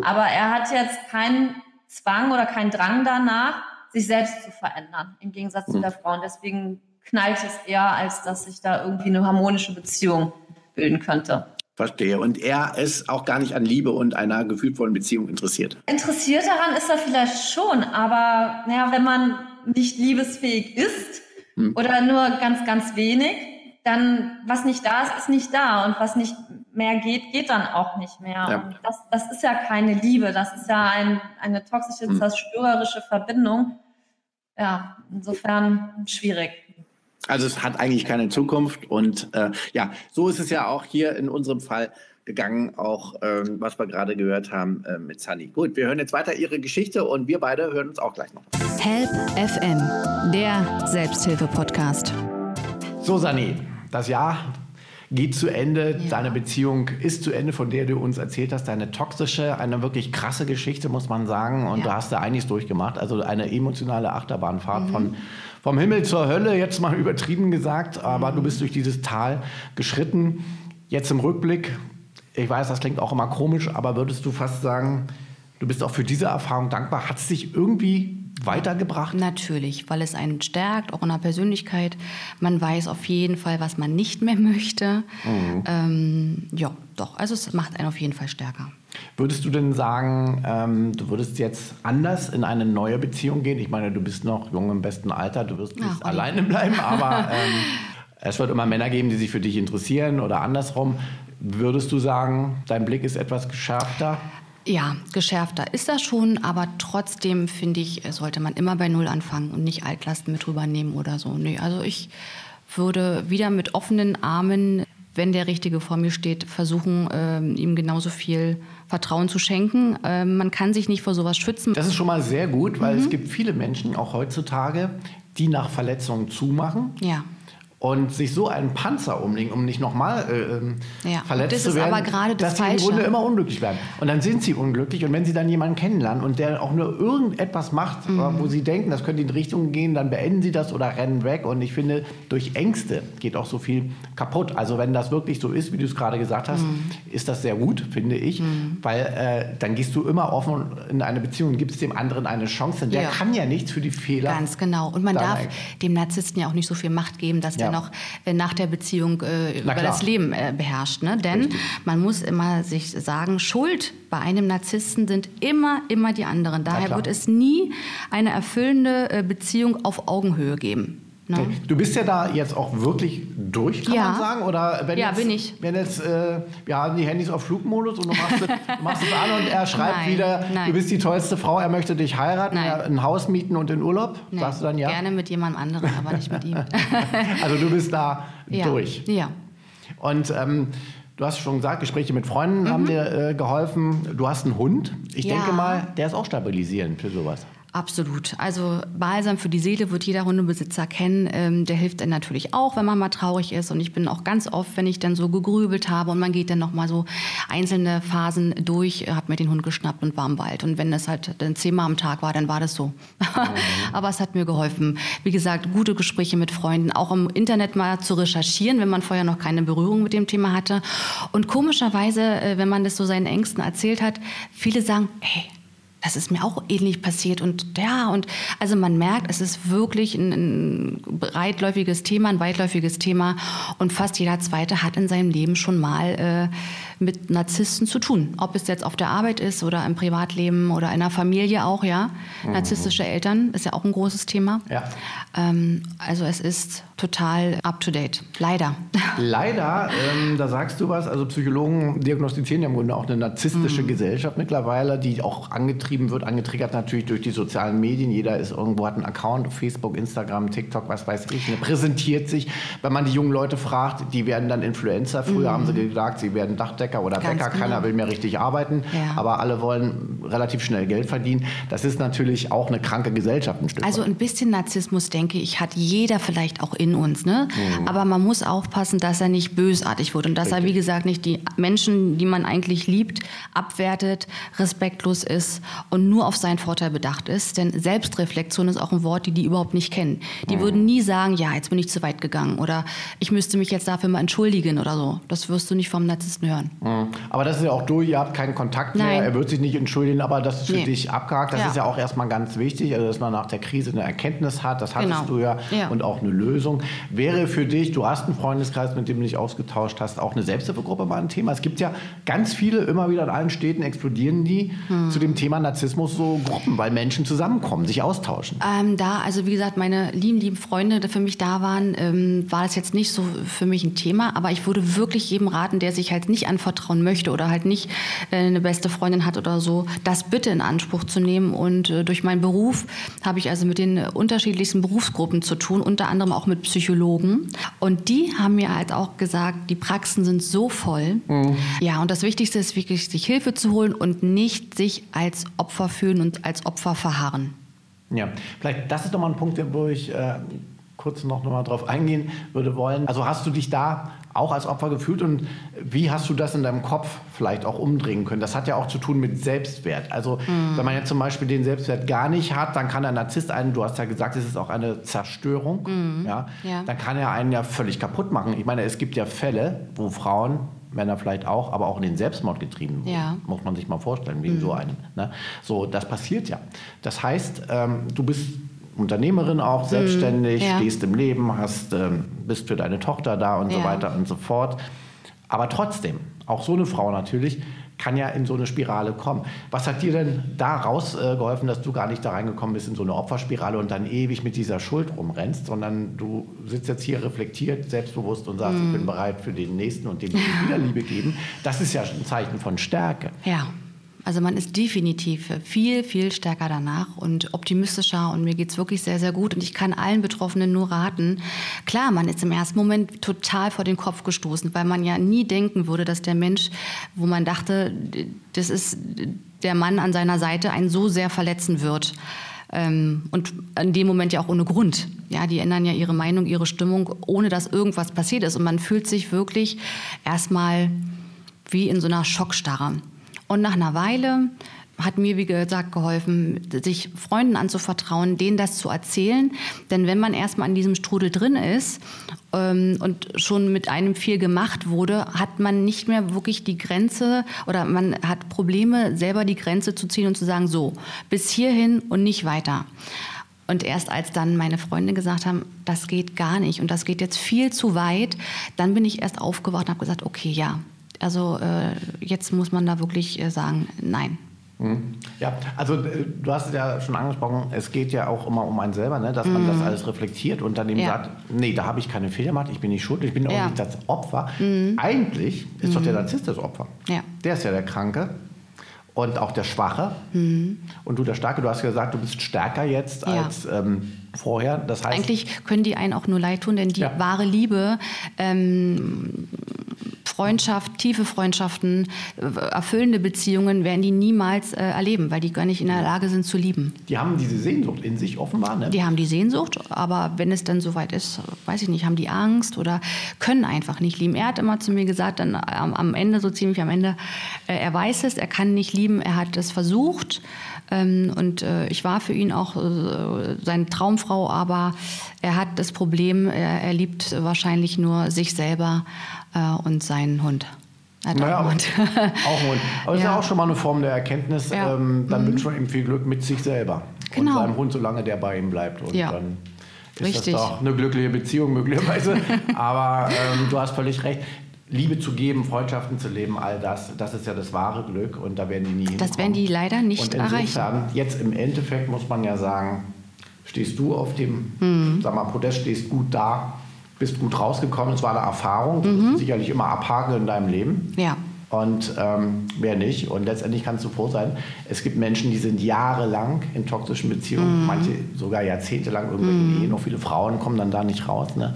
E: Aber er hat jetzt keinen Zwang oder keinen Drang danach, sich selbst zu verändern, im Gegensatz mhm. zu der Frau. Und deswegen knallt es eher, als dass sich da irgendwie eine harmonische Beziehung bilden könnte.
C: Verstehe. Und er ist auch gar nicht an Liebe und einer gefühlvollen Beziehung interessiert.
E: Interessiert daran ist er vielleicht schon, aber naja, wenn man nicht liebesfähig ist hm. oder nur ganz, ganz wenig, dann was nicht da ist, ist nicht da. Und was nicht mehr geht, geht dann auch nicht mehr. Ja. Und das, das ist ja keine Liebe, das ist ja ein, eine toxische, hm. zerstörerische Verbindung ja, insofern schwierig.
C: Also es hat eigentlich keine Zukunft und äh, ja, so ist es ja auch hier in unserem Fall gegangen, auch äh, was wir gerade gehört haben äh, mit Sunny. Gut, wir hören jetzt weiter Ihre Geschichte und wir beide hören uns auch gleich noch.
B: Help FM, der Selbsthilfe-Podcast.
C: So, Sunny, das Jahr geht zu Ende. Ja. Deine Beziehung ist zu Ende, von der du uns erzählt hast. Deine toxische, eine wirklich krasse Geschichte, muss man sagen. Und ja. du hast da einiges durchgemacht. Also eine emotionale Achterbahnfahrt mhm. von vom Himmel zur Hölle, jetzt mal übertrieben gesagt. Aber mhm. du bist durch dieses Tal geschritten. Jetzt im Rückblick, ich weiß, das klingt auch immer komisch, aber würdest du fast sagen, du bist auch für diese Erfahrung dankbar? Hat es dich irgendwie weitergebracht?
A: Natürlich, weil es einen stärkt, auch in der Persönlichkeit. Man weiß auf jeden Fall, was man nicht mehr möchte. Mhm. Ähm, ja, doch. Also es macht einen auf jeden Fall stärker.
C: Würdest du denn sagen, ähm, du würdest jetzt anders in eine neue Beziehung gehen? Ich meine, du bist noch jung im besten Alter, du wirst nicht Ach, alleine bleiben, aber ähm, es wird immer Männer geben, die sich für dich interessieren oder andersrum. Würdest du sagen, dein Blick ist etwas geschärfter?
A: Ja, geschärfter ist das schon, aber trotzdem finde ich, sollte man immer bei Null anfangen und nicht Altlasten mit rübernehmen oder so. Nee, also ich würde wieder mit offenen Armen, wenn der Richtige vor mir steht, versuchen, äh, ihm genauso viel Vertrauen zu schenken. Äh, man kann sich nicht vor sowas schützen.
C: Das ist schon mal sehr gut, weil mhm. es gibt viele Menschen, auch heutzutage, die nach Verletzungen zumachen.
A: Ja
C: und sich so einen Panzer umlegen, um nicht nochmal äh, ähm, ja. verletzt
A: zu
C: werden,
A: das das
C: dass sie im Grunde immer unglücklich werden. Und dann sind sie unglücklich. Und wenn sie dann jemanden kennenlernen und der auch nur irgendetwas macht, mhm. wo sie denken, das könnte in die Richtung gehen, dann beenden sie das oder rennen weg. Und ich finde, durch Ängste geht auch so viel kaputt. Also wenn das wirklich so ist, wie du es gerade gesagt hast, mhm. ist das sehr gut, finde ich. Mhm. Weil äh, dann gehst du immer offen in eine Beziehung und gibst dem anderen eine Chance. Denn der ja. kann ja nichts für die Fehler.
A: Ganz genau. Und man darf dem Narzissten ja auch nicht so viel Macht geben, dass ja. der noch äh, nach der Beziehung äh, über das Leben äh, beherrscht. Ne? Denn Richtig. man muss immer sich sagen, Schuld bei einem Narzissten sind immer, immer die anderen. Daher wird es nie eine erfüllende äh, Beziehung auf Augenhöhe geben.
C: Ne? Du bist ja da jetzt auch wirklich durch, kann ja. man sagen? Oder
A: wenn ja, jetzt, bin ich.
C: Wenn jetzt, äh, wir haben die Handys auf Flugmodus und du machst, es, machst es an und er schreibt nein, wieder, nein. du bist die tollste Frau, er möchte dich heiraten, er, ein Haus mieten und in Urlaub.
A: Nein. Sagst du dann ja? Gerne mit jemand anderem, aber nicht mit ihm.
C: also du bist da
A: ja.
C: durch.
A: Ja.
C: Und ähm, Du hast schon gesagt, Gespräche mit Freunden mhm. haben dir äh, geholfen. Du hast einen Hund. Ich ja. denke mal, der ist auch stabilisierend für sowas.
A: Absolut. Also Balsam für die Seele wird jeder Hundebesitzer kennen. Ähm, der hilft dann natürlich auch, wenn man mal traurig ist. Und ich bin auch ganz oft, wenn ich dann so gegrübelt habe und man geht dann noch mal so einzelne Phasen durch, hat mir den Hund geschnappt und war im Wald. Und wenn das halt dann zehnmal am Tag war, dann war das so. Mhm. Aber es hat mir geholfen. Wie gesagt, gute Gespräche mit Freunden, auch im Internet mal zu recherchieren, wenn man vorher noch keine Berührung mit dem Thema hatte. Und komischerweise, äh, wenn man das so seinen Ängsten erzählt hat, viele sagen, hey, das ist mir auch ähnlich passiert. Und ja, und also man merkt, es ist wirklich ein, ein breitläufiges Thema, ein weitläufiges Thema. Und fast jeder Zweite hat in seinem Leben schon mal äh, mit Narzissten zu tun. Ob es jetzt auf der Arbeit ist oder im Privatleben oder in der Familie auch, ja. Mhm. Narzisstische Eltern ist ja auch ein großes Thema.
C: Ja.
A: Ähm, also es ist total up to date. Leider.
C: Leider, ähm, da sagst du was. Also Psychologen diagnostizieren ja im Grunde auch eine narzisstische mhm. Gesellschaft mittlerweile, die auch angetrieben wird, angetriggert natürlich durch die sozialen Medien. Jeder ist irgendwo hat einen Account auf Facebook, Instagram, TikTok, was weiß ich. Ne, präsentiert sich. Wenn man die jungen Leute fragt, die werden dann Influencer. Früher mhm. haben sie gesagt, sie werden Dachdecker oder Ganz Bäcker. Genau. Keiner will mehr richtig arbeiten, ja. aber alle wollen relativ schnell Geld verdienen. Das ist natürlich auch eine kranke Gesellschaft ein
A: Stück Also ein bisschen Narzissmus, denke ich, hat jeder vielleicht auch in in uns. Ne? Mhm. Aber man muss aufpassen, dass er nicht bösartig wird und dass Richtig. er, wie gesagt, nicht die Menschen, die man eigentlich liebt, abwertet, respektlos ist und nur auf seinen Vorteil bedacht ist. Denn Selbstreflexion ist auch ein Wort, die die überhaupt nicht kennen. Die mhm. würden nie sagen, ja, jetzt bin ich zu weit gegangen oder ich müsste mich jetzt dafür mal entschuldigen oder so. Das wirst du nicht vom Narzissten hören.
C: Mhm. Aber das ist ja auch durch, ihr habt keinen Kontakt Nein. mehr, er wird sich nicht entschuldigen, aber das ist für nee. dich abgehakt. Das ja. ist ja auch erstmal ganz wichtig, also dass man nach der Krise eine Erkenntnis hat, das hattest genau. du ja, ja, und auch eine Lösung. Wäre für dich, du hast einen Freundeskreis, mit dem du dich ausgetauscht hast, auch eine Selbsthilfegruppe mal ein Thema? Es gibt ja ganz viele, immer wieder in allen Städten explodieren die hm. zu dem Thema Narzissmus so Gruppen, weil Menschen zusammenkommen, sich austauschen.
A: Ähm, da, also wie gesagt, meine lieben, lieben Freunde, die für mich da waren, ähm, war das jetzt nicht so für mich ein Thema, aber ich würde wirklich jedem raten, der sich halt nicht anvertrauen möchte oder halt nicht äh, eine beste Freundin hat oder so, das bitte in Anspruch zu nehmen. Und äh, durch meinen Beruf habe ich also mit den unterschiedlichsten Berufsgruppen zu tun, unter anderem auch mit Psychologen. Und die haben mir halt auch gesagt, die Praxen sind so voll. Mhm. Ja, und das Wichtigste ist wirklich, sich Hilfe zu holen und nicht sich als Opfer fühlen und als Opfer verharren.
C: Ja, vielleicht das ist doch mal ein Punkt, wo ich äh, kurz noch mal drauf eingehen würde wollen. Also hast du dich da auch als Opfer gefühlt und wie hast du das in deinem Kopf vielleicht auch umdrehen können? Das hat ja auch zu tun mit Selbstwert. Also mhm. wenn man jetzt zum Beispiel den Selbstwert gar nicht hat, dann kann der Narzisst einen, du hast ja gesagt, es ist auch eine Zerstörung, mhm. ja? ja? dann kann er einen ja völlig kaputt machen. Ich meine, es gibt ja Fälle, wo Frauen Männer vielleicht auch, aber auch in den Selbstmord getrieben ja. muss man sich mal vorstellen, wegen mhm. so einem. Ne? So, das passiert ja. Das heißt, ähm, du bist Unternehmerin auch, mhm. selbstständig, ja. stehst im Leben, hast, ähm, bist für deine Tochter da und ja. so weiter und so fort. Aber trotzdem, auch so eine Frau natürlich, kann ja in so eine Spirale kommen. Was hat dir denn da rausgeholfen, dass du gar nicht da reingekommen bist in so eine Opferspirale und dann ewig mit dieser Schuld rumrennst, sondern du sitzt jetzt hier reflektiert, selbstbewusst und sagst, mm. ich bin bereit für den Nächsten und dem wieder Liebe geben. Das ist ja ein Zeichen von Stärke.
A: Ja. Also man ist definitiv viel, viel stärker danach und optimistischer und mir geht es wirklich sehr, sehr gut und ich kann allen Betroffenen nur raten, klar, man ist im ersten Moment total vor den Kopf gestoßen, weil man ja nie denken würde, dass der Mensch, wo man dachte, das ist der Mann an seiner Seite, einen so sehr verletzen wird. Ähm, und in dem Moment ja auch ohne Grund. Ja, die ändern ja ihre Meinung, ihre Stimmung, ohne dass irgendwas passiert ist. Und man fühlt sich wirklich erstmal wie in so einer Schockstarre. Und nach einer Weile hat mir, wie gesagt, geholfen, sich Freunden anzuvertrauen, denen das zu erzählen. Denn wenn man erstmal an diesem Strudel drin ist ähm, und schon mit einem viel gemacht wurde, hat man nicht mehr wirklich die Grenze oder man hat Probleme, selber die Grenze zu ziehen und zu sagen, so, bis hierhin und nicht weiter. Und erst als dann meine Freunde gesagt haben, das geht gar nicht und das geht jetzt viel zu weit, dann bin ich erst aufgewacht und habe gesagt, okay, ja, also äh, jetzt muss man da wirklich äh, sagen, nein,
C: Mhm. Ja, also äh, du hast es ja schon angesprochen, es geht ja auch immer um einen selber, ne? dass man das mhm. alles reflektiert und dann eben ja. sagt, nee, da habe ich keine Fehler gemacht, ich bin nicht schuld, ich bin auch ja. nicht das Opfer. Mhm. Eigentlich ist doch der Narzisst das Opfer. Ja. Der ist ja der Kranke und auch der Schwache. Und du der Starke, du hast gesagt, du bist stärker jetzt ja. als ähm, vorher. Das heißt,
A: Eigentlich können die einen auch nur leid tun, denn die ja. wahre Liebe ähm, Freundschaft, tiefe Freundschaften, äh, erfüllende Beziehungen werden die niemals äh, erleben, weil die gar nicht in der Lage sind zu lieben.
C: Die haben diese Sehnsucht in sich offenbar, ne?
A: Die haben die Sehnsucht, aber wenn es dann soweit ist, weiß ich nicht, haben die Angst oder können einfach nicht lieben. Er hat immer zu mir gesagt, dann am, am Ende, so ziemlich am Ende, äh, er weiß es, er kann nicht lieben, er hat es versucht. Ähm, und äh, ich war für ihn auch äh, seine Traumfrau, aber er hat das Problem, er, er liebt wahrscheinlich nur sich selber äh, und seinen Hund.
C: Naja, auch, Hund. auch ein Hund. Aber das ja. ist ja auch schon mal eine Form der Erkenntnis. Ja. Ähm, dann mhm. wünschen wir ihm viel Glück mit sich selber genau. und seinem Hund, solange der bei ihm bleibt. Und ja. dann ist Richtig. das doch eine glückliche Beziehung möglicherweise. Aber ähm, du hast völlig recht. Liebe zu geben, Freundschaften zu leben, all das, das ist ja das wahre Glück und da werden die nie
A: Das werden die leider nicht und insofern, erreichen.
C: Jetzt im Endeffekt muss man ja sagen, stehst du auf dem mhm. sag mal, Podest, stehst gut da bist gut rausgekommen. Es war eine Erfahrung, mhm. sicherlich immer abhaken in deinem Leben. Ja. Und ähm, wer nicht. Und letztendlich kannst du froh sein. Es gibt Menschen, die sind jahrelang in toxischen Beziehungen, mhm. manche sogar jahrzehntelang irgendwelche mhm. Ehen. Noch viele Frauen kommen dann da nicht raus. Ne?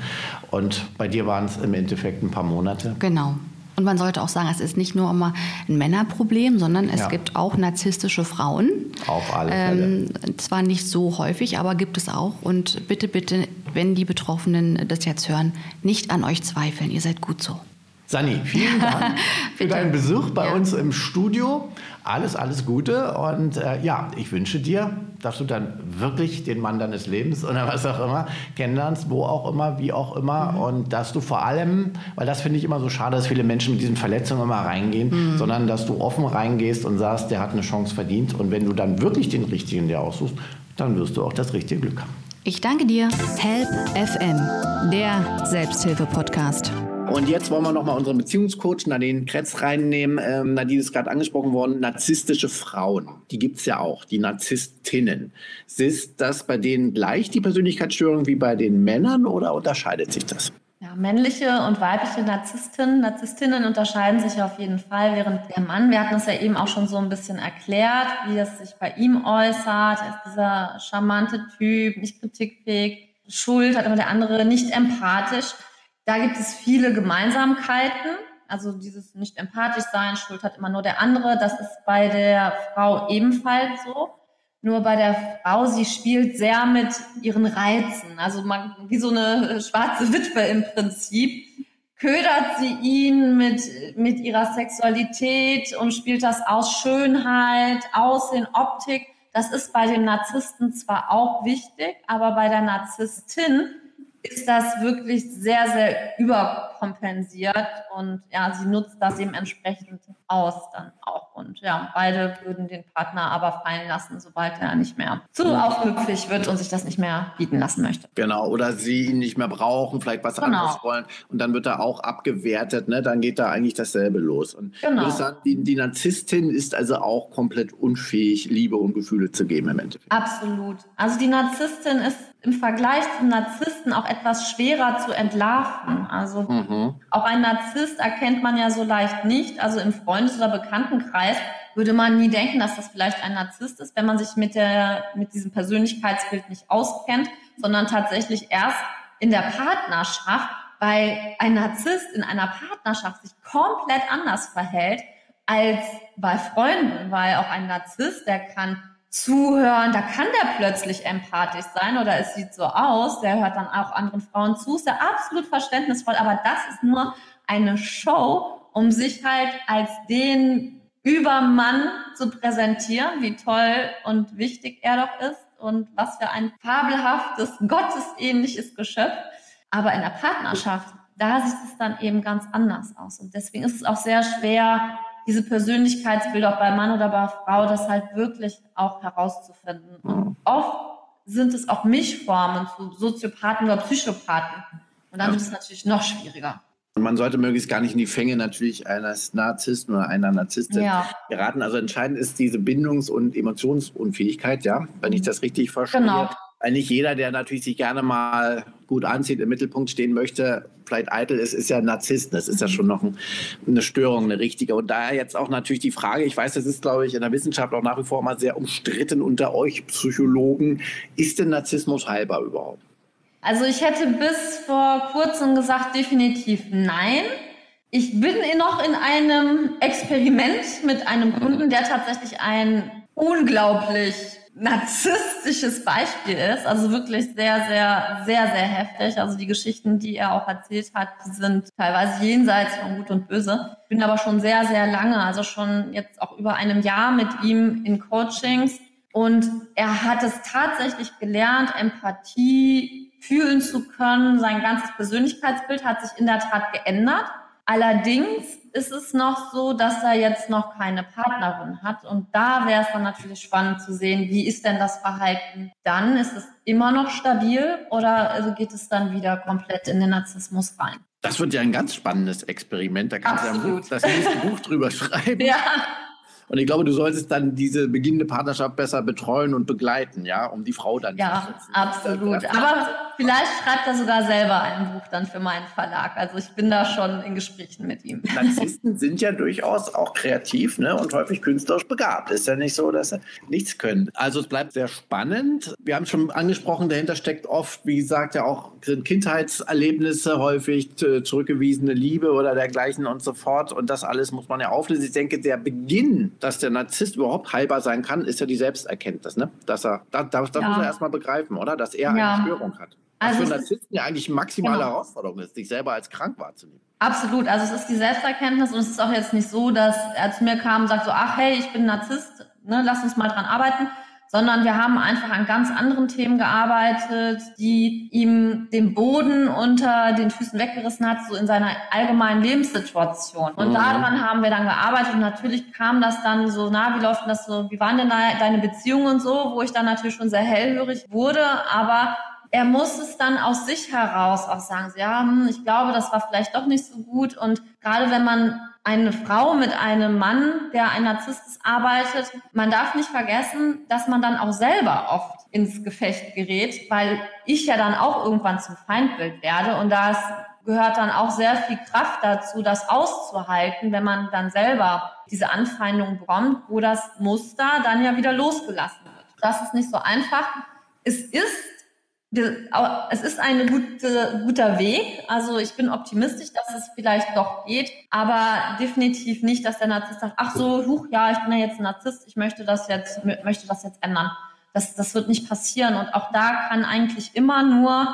C: Und bei dir waren es im Endeffekt ein paar Monate.
A: Genau. Und man sollte auch sagen, es ist nicht nur immer ein Männerproblem, sondern es ja. gibt auch narzisstische Frauen.
C: Auf alle Fälle.
A: Ähm, zwar nicht so häufig, aber gibt es auch. Und bitte, bitte, wenn die Betroffenen das jetzt hören, nicht an euch zweifeln. Ihr seid gut so.
C: Sani, vielen Dank für deinen Besuch bei ja. uns im Studio. Alles, alles Gute. Und äh, ja, ich wünsche dir, dass du dann wirklich den Mann deines Lebens oder was auch immer kennenlernst, wo auch immer, wie auch immer. Mhm. Und dass du vor allem, weil das finde ich immer so schade, dass viele Menschen mit diesen Verletzungen immer reingehen, mhm. sondern dass du offen reingehst und sagst, der hat eine Chance verdient. Und wenn du dann wirklich den richtigen dir aussuchst, dann wirst du auch das richtige Glück haben.
A: Ich danke dir.
B: Help FM, der Selbsthilfe-Podcast.
C: Und jetzt wollen wir nochmal unseren Beziehungscoach Nadine Kretz reinnehmen. Ähm, Nadine ist gerade angesprochen worden, narzisstische Frauen. Die gibt es ja auch, die Narzisstinnen. Ist das bei denen gleich die Persönlichkeitsstörung wie bei den Männern oder unterscheidet sich das?
E: Ja, männliche und weibliche Narzisstinnen, Narzisstinnen unterscheiden sich auf jeden Fall, während der Mann, wir hatten es ja eben auch schon so ein bisschen erklärt, wie es sich bei ihm äußert. Er ist dieser charmante Typ, nicht kritikfähig, schuld, hat aber der andere nicht empathisch. Da gibt es viele Gemeinsamkeiten. Also dieses nicht empathisch sein, Schuld hat immer nur der andere. Das ist bei der Frau ebenfalls so. Nur bei der Frau, sie spielt sehr mit ihren Reizen. Also man, wie so eine schwarze Witwe im Prinzip. Ködert sie ihn mit, mit ihrer Sexualität und spielt das aus Schönheit, Aussehen, Optik. Das ist bei dem Narzissten zwar auch wichtig, aber bei der Narzisstin ist das wirklich sehr, sehr überkompensiert und ja, sie nutzt das dementsprechend aus dann auch. Und ja, beide würden den Partner aber fallen lassen, sobald er nicht mehr zu aufmüpfig wird und sich das nicht mehr bieten lassen möchte.
C: Genau, oder sie ihn nicht mehr brauchen, vielleicht was genau. anderes wollen und dann wird er auch abgewertet, ne? dann geht da eigentlich dasselbe los. Und genau. sagen, die, die Narzisstin ist also auch komplett unfähig, Liebe und Gefühle zu geben im Endeffekt.
E: Absolut. Also die Narzisstin ist im Vergleich zum Narzissten auch etwas schwerer zu entlarven. Also mhm. auch ein Narzisst erkennt man ja so leicht nicht. Also im Freundes- oder Bekanntenkreis würde man nie denken, dass das vielleicht ein Narzisst ist, wenn man sich mit, der, mit diesem Persönlichkeitsbild nicht auskennt, sondern tatsächlich erst in der Partnerschaft, weil ein Narzisst in einer Partnerschaft sich komplett anders verhält als bei Freunden, weil auch ein Narzisst, der kann zuhören, da kann der plötzlich empathisch sein oder es sieht so aus, der hört dann auch anderen Frauen zu, ist ja absolut verständnisvoll, aber das ist nur eine Show, um sich halt als den Übermann zu präsentieren, wie toll und wichtig er doch ist und was für ein fabelhaftes, gottesähnliches Geschöpf. Aber in der Partnerschaft, da sieht es dann eben ganz anders aus. Und deswegen ist es auch sehr schwer, diese Persönlichkeitsbilder auch bei Mann oder bei Frau, das halt wirklich auch herauszufinden. Und oft sind es auch Mischformen zu Soziopathen oder Psychopathen. Und dann wird es natürlich noch schwieriger.
C: Und man sollte möglichst gar nicht in die Fänge natürlich eines Narzissten oder einer Narzisstin ja. geraten. Also entscheidend ist diese Bindungs- und Emotionsunfähigkeit, ja, wenn ich das richtig verstehe. Genau. Weil nicht jeder, der natürlich sich gerne mal gut anzieht, im Mittelpunkt stehen möchte, vielleicht eitel ist, ist ja ein Narzisst. Das ist ja schon noch ein, eine Störung, eine richtige. Und daher jetzt auch natürlich die Frage, ich weiß, das ist, glaube ich, in der Wissenschaft auch nach wie vor mal sehr umstritten unter euch Psychologen. Ist denn Narzissmus heilbar überhaupt?
E: Also ich hätte bis vor kurzem gesagt, definitiv nein. Ich bin noch in einem Experiment mit einem Kunden, der tatsächlich ein unglaublich narzisstisches Beispiel ist. Also wirklich sehr, sehr, sehr, sehr heftig. Also die Geschichten, die er auch erzählt hat, sind teilweise jenseits von Gut und Böse. Ich bin aber schon sehr, sehr lange, also schon jetzt auch über einem Jahr mit ihm in Coachings. Und er hat es tatsächlich gelernt, Empathie fühlen zu können. Sein ganzes Persönlichkeitsbild hat sich in der Tat geändert. Allerdings ist es noch so, dass er jetzt noch keine Partnerin hat. Und da wäre es dann natürlich spannend zu sehen, wie ist denn das Verhalten dann? Ist es immer noch stabil oder also geht es dann wieder komplett in den Narzissmus rein?
C: Das wird ja ein ganz spannendes Experiment. Da kannst du ja das nächste Buch drüber schreiben. Ja. Und ich glaube, du solltest dann diese beginnende Partnerschaft besser betreuen und begleiten, ja, um die Frau dann
E: ja, zu. Ja, absolut. Aber vielleicht schreibt er sogar selber ein Buch dann für meinen Verlag. Also ich bin da schon in Gesprächen mit ihm.
C: Narzissten sind ja durchaus auch kreativ ne, und häufig künstlerisch begabt. Ist ja nicht so, dass sie nichts können. Also es bleibt sehr spannend. Wir haben es schon angesprochen, dahinter steckt oft, wie gesagt, ja auch sind Kindheitserlebnisse häufig, zurückgewiesene Liebe oder dergleichen und so fort. Und das alles muss man ja auflösen. Ich denke, der Beginn dass der Narzisst überhaupt heilbar sein kann, ist ja die Selbsterkenntnis. Ne? Dass er, das, das ja. muss er erstmal begreifen, oder? Dass er ja. eine Störung hat. Was also für Narzissten ja eigentlich maximale genau. Herausforderung ist, sich selber als krank wahrzunehmen.
E: Absolut. Also es ist die Selbsterkenntnis und es ist auch jetzt nicht so, dass er zu mir kam und sagt so, ach hey, ich bin Narzisst, ne, lass uns mal dran arbeiten, sondern wir haben einfach an ganz anderen Themen gearbeitet, die ihm den Boden unter den Füßen weggerissen hat, so in seiner allgemeinen Lebenssituation. Und mhm. daran haben wir dann gearbeitet und natürlich kam das dann so, na, wie läuft denn das so, wie waren denn deine Beziehungen und so, wo ich dann natürlich schon sehr hellhörig wurde, aber er muss es dann aus sich heraus auch sagen, ja, hm, ich glaube, das war vielleicht doch nicht so gut. Und gerade wenn man eine Frau mit einem Mann, der ein Narzisst ist, arbeitet, man darf nicht vergessen, dass man dann auch selber oft ins Gefecht gerät, weil ich ja dann auch irgendwann zum Feindbild werde und das gehört dann auch sehr viel Kraft dazu, das auszuhalten, wenn man dann selber diese Anfeindung bekommt, wo das Muster dann ja wieder losgelassen wird. Das ist nicht so einfach. Es ist es ist ein gute, guter Weg. Also ich bin optimistisch, dass es vielleicht doch geht, aber definitiv nicht, dass der Narzisst sagt, ach so, huch, ja, ich bin ja jetzt ein Narzisst, ich möchte das jetzt, möchte das jetzt ändern. Das, das wird nicht passieren. Und auch da kann eigentlich immer nur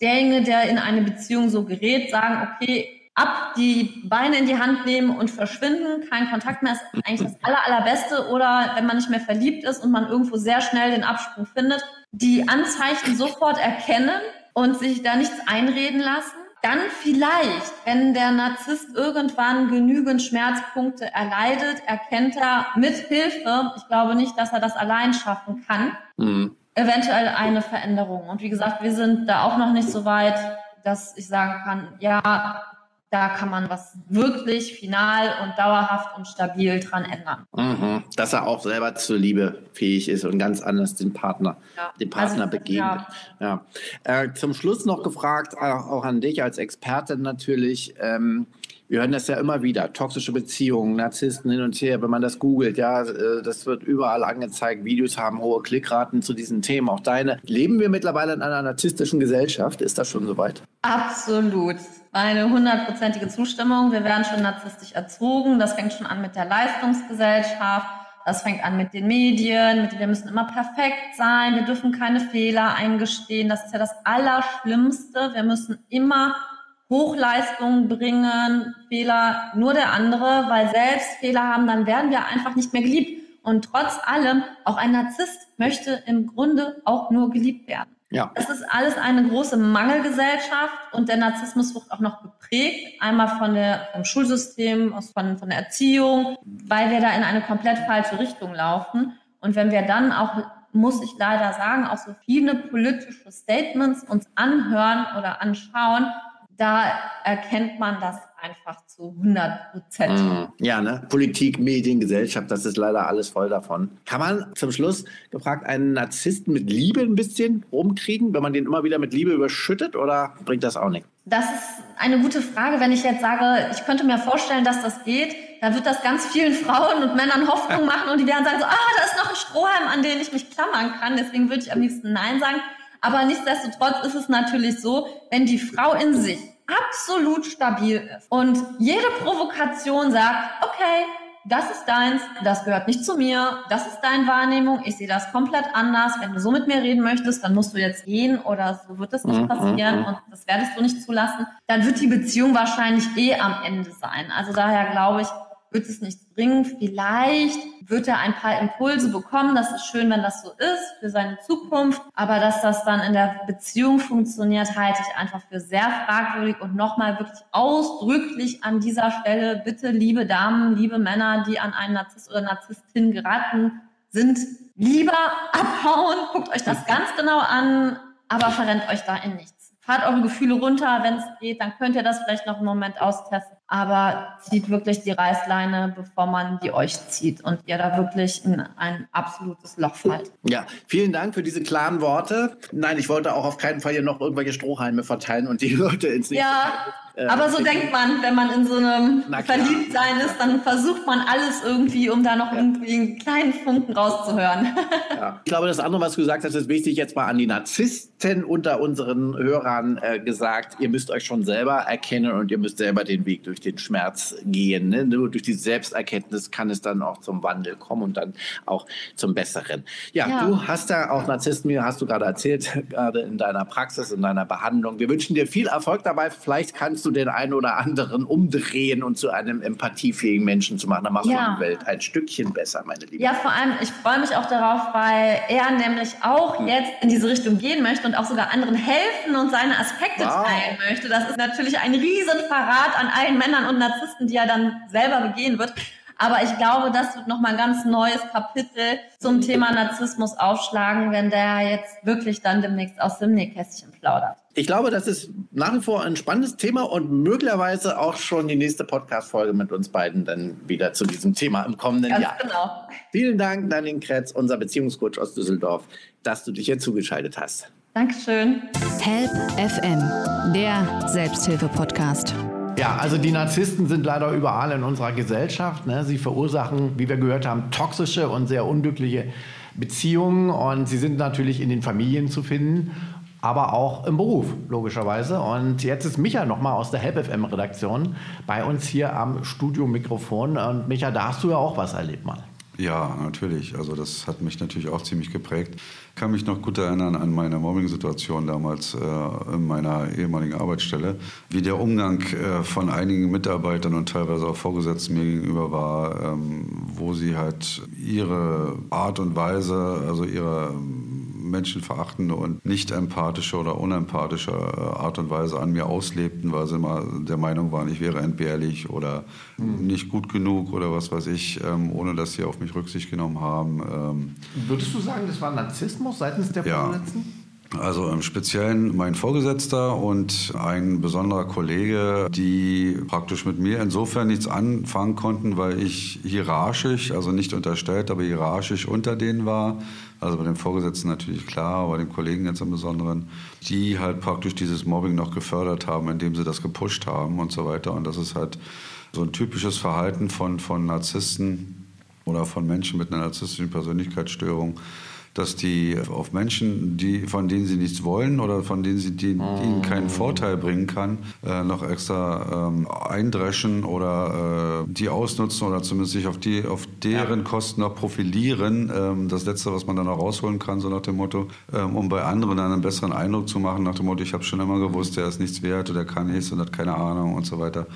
E: derjenige, der in eine Beziehung so gerät, sagen, okay, ab, die Beine in die Hand nehmen und verschwinden, kein Kontakt mehr ist eigentlich das aller, allerbeste. Oder wenn man nicht mehr verliebt ist und man irgendwo sehr schnell den Absprung findet, die Anzeichen sofort erkennen und sich da nichts einreden lassen. Dann vielleicht, wenn der Narzisst irgendwann genügend Schmerzpunkte erleidet, erkennt er mit Hilfe, ich glaube nicht, dass er das allein schaffen kann, mhm. eventuell eine Veränderung. Und wie gesagt, wir sind da auch noch nicht so weit, dass ich sagen kann, ja, da kann man was wirklich final und dauerhaft und stabil dran ändern.
C: Mhm. Dass er auch selber zur Liebe fähig ist und ganz anders den Partner, ja. den Partner also, begegnet. Ja. ja. Äh, zum Schluss noch gefragt, auch an dich als Expertin natürlich. Ähm, wir hören das ja immer wieder, toxische Beziehungen, Narzissten hin und her, wenn man das googelt, ja, äh, das wird überall angezeigt, Videos haben hohe Klickraten zu diesen Themen, auch deine. Leben wir mittlerweile in einer narzisstischen Gesellschaft? Ist das schon soweit?
E: Absolut. Eine hundertprozentige Zustimmung. Wir werden schon narzisstisch erzogen. Das fängt schon an mit der Leistungsgesellschaft. Das fängt an mit den Medien, mit wir müssen immer perfekt sein, wir dürfen keine Fehler eingestehen. Das ist ja das Allerschlimmste. Wir müssen immer Hochleistungen bringen, Fehler nur der andere, weil selbst Fehler haben, dann werden wir einfach nicht mehr geliebt. Und trotz allem, auch ein Narzisst möchte im Grunde auch nur geliebt werden. Ja. Es ist alles eine große Mangelgesellschaft und der Narzissmus wird auch noch geprägt, einmal von der, vom Schulsystem, aus, von, von der Erziehung, weil wir da in eine komplett falsche Richtung laufen. Und wenn wir dann auch, muss ich leider sagen, auch so viele politische Statements uns anhören oder anschauen, da erkennt man das einfach zu 100 Prozent. Mm,
C: ja, ne? Politik, Medien, Gesellschaft, das ist leider alles voll davon. Kann man zum Schluss gefragt einen Narzissten mit Liebe ein bisschen rumkriegen, wenn man den immer wieder mit Liebe überschüttet oder bringt das auch nichts?
E: Das ist eine gute Frage. Wenn ich jetzt sage, ich könnte mir vorstellen, dass das geht, dann wird das ganz vielen Frauen und Männern Hoffnung machen und die werden sagen so, ah, da ist noch ein Strohhalm, an den ich mich klammern kann. Deswegen würde ich am liebsten Nein sagen. Aber nichtsdestotrotz ist es natürlich so, wenn die Frau in sich absolut stabil ist und jede Provokation sagt, okay, das ist deins, das gehört nicht zu mir, das ist deine Wahrnehmung, ich sehe das komplett anders. Wenn du so mit mir reden möchtest, dann musst du jetzt gehen oder so wird das nicht mhm, passieren mhm. und das werdest du nicht zulassen. Dann wird die Beziehung wahrscheinlich eh am Ende sein. Also daher glaube ich, wird es nichts bringen. Vielleicht wird er ein paar Impulse bekommen. Das ist schön, wenn das so ist für seine Zukunft. Aber dass das dann in der Beziehung funktioniert, halte ich einfach für sehr fragwürdig. Und nochmal wirklich ausdrücklich an dieser Stelle, bitte, liebe Damen, liebe Männer, die an einen Narzisst oder Narzisstin geraten sind, lieber abhauen. Guckt euch das ganz genau an, aber verrennt euch da in nichts. Fahrt eure Gefühle runter, wenn es geht, dann könnt ihr das vielleicht noch einen Moment austesten aber zieht wirklich die Reißleine, bevor man die euch zieht und ihr da wirklich in ein absolutes Loch fallt.
C: Ja, vielen Dank für diese klaren Worte. Nein, ich wollte auch auf keinen Fall hier noch irgendwelche Strohhalme verteilen und die Leute ins nächste
E: Ja, äh, aber so denkt man, wenn man in so einem Verliebtsein ist, dann versucht man alles irgendwie, um da noch ja. irgendwie einen kleinen Funken rauszuhören.
C: Ja. Ich glaube, das andere, was du gesagt hast, ist wichtig, jetzt mal an die Narzissten unter unseren Hörern äh, gesagt. Ihr müsst euch schon selber erkennen und ihr müsst selber den Weg durch den Schmerz gehen. Ne? Nur durch die Selbsterkenntnis kann es dann auch zum Wandel kommen und dann auch zum Besseren. Ja, ja. du hast da auch Narzissten, wie hast du gerade erzählt, gerade in deiner Praxis, in deiner Behandlung. Wir wünschen dir viel Erfolg dabei. Vielleicht kannst du den einen oder anderen umdrehen und zu einem empathiefähigen Menschen zu machen. Dann machst ja. du die Welt ein Stückchen besser, meine Liebe.
E: Ja, vor allem, ich freue mich auch darauf, weil er nämlich auch hm. jetzt in diese Richtung gehen möchte und auch sogar anderen helfen und seine Aspekte wow. teilen möchte. Das ist natürlich ein Riesenverrat an allen Männern und Narzissten, die er dann selber begehen wird. Aber ich glaube, das wird nochmal ein ganz neues Kapitel zum Thema Narzissmus aufschlagen, wenn der jetzt wirklich dann demnächst aus dem Nähkästchen plaudert.
C: Ich glaube, das ist nach wie vor ein spannendes Thema und möglicherweise auch schon die nächste Podcast-Folge mit uns beiden dann wieder zu diesem Thema im kommenden Ganz Jahr. Genau. Vielen Dank, Daniel Kretz, unser Beziehungscoach aus Düsseldorf, dass du dich hier zugeschaltet hast.
E: Dankeschön.
B: Help FM, der Selbsthilfe-Podcast.
C: Ja, also die Narzissten sind leider überall in unserer Gesellschaft. Ne? Sie verursachen, wie wir gehört haben, toxische und sehr unglückliche Beziehungen und sie sind natürlich in den Familien zu finden aber auch im Beruf, logischerweise. Und jetzt ist Micha nochmal aus der HelpFM-Redaktion bei uns hier am Studiomikrofon. Und Micha, da hast du ja auch was erlebt mal.
D: Ja, natürlich. Also das hat mich natürlich auch ziemlich geprägt. Ich kann mich noch gut erinnern an meine Mobbing-Situation damals äh, in meiner ehemaligen Arbeitsstelle, wie der Umgang äh, von einigen Mitarbeitern und teilweise auch Vorgesetzten mir gegenüber war, ähm, wo sie halt ihre Art und Weise, also ihre menschenverachtende und nicht empathische oder unempathische äh, Art und Weise an mir auslebten, weil sie immer der Meinung waren, ich wäre entbehrlich oder mhm. nicht gut genug oder was weiß ich, ähm, ohne dass sie auf mich Rücksicht genommen haben. Ähm.
C: Würdest du sagen, das war Narzissmus seitens der Vorgesetzten? Ja.
D: Also im Speziellen mein Vorgesetzter und ein besonderer Kollege, die praktisch mit mir insofern nichts anfangen konnten, weil ich hierarchisch, also nicht unterstellt, aber hierarchisch unter denen war. Also bei dem Vorgesetzten natürlich klar, aber bei den Kollegen jetzt im Besonderen, die halt praktisch dieses Mobbing noch gefördert haben, indem sie das gepusht haben und so weiter. Und das ist halt so ein typisches Verhalten von, von Narzissten oder von Menschen mit einer narzisstischen Persönlichkeitsstörung dass die auf Menschen, die, von denen sie nichts wollen oder von denen sie die, ihnen keinen Vorteil bringen kann, äh, noch extra ähm, eindreschen oder äh, die ausnutzen oder zumindest sich auf, die, auf deren ja. Kosten noch profilieren. Ähm, das Letzte, was man dann noch rausholen kann, so nach dem Motto, ähm, um bei anderen dann einen besseren Eindruck zu machen, nach dem Motto, ich habe schon immer gewusst, der ist nichts wert oder kann nichts und hat keine Ahnung und so weiter.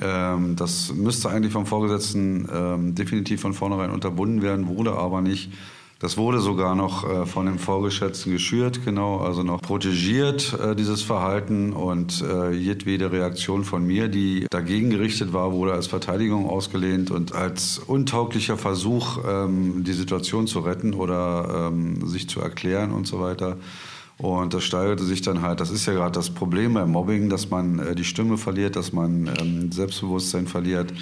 D: Ähm, das müsste eigentlich vom Vorgesetzten ähm, definitiv von vornherein unterbunden werden, wurde aber nicht. Das wurde sogar noch äh, von dem Vorgesetzten geschürt, genau, also noch protegiert, äh, dieses Verhalten. Und äh, jedwede Reaktion von mir, die dagegen gerichtet war, wurde als Verteidigung ausgelehnt und als untauglicher Versuch, ähm, die Situation zu retten oder ähm, sich zu erklären und so weiter. Und das steigerte sich dann halt, das ist ja gerade das Problem beim Mobbing, dass man äh, die Stimme verliert, dass man ähm, Selbstbewusstsein verliert,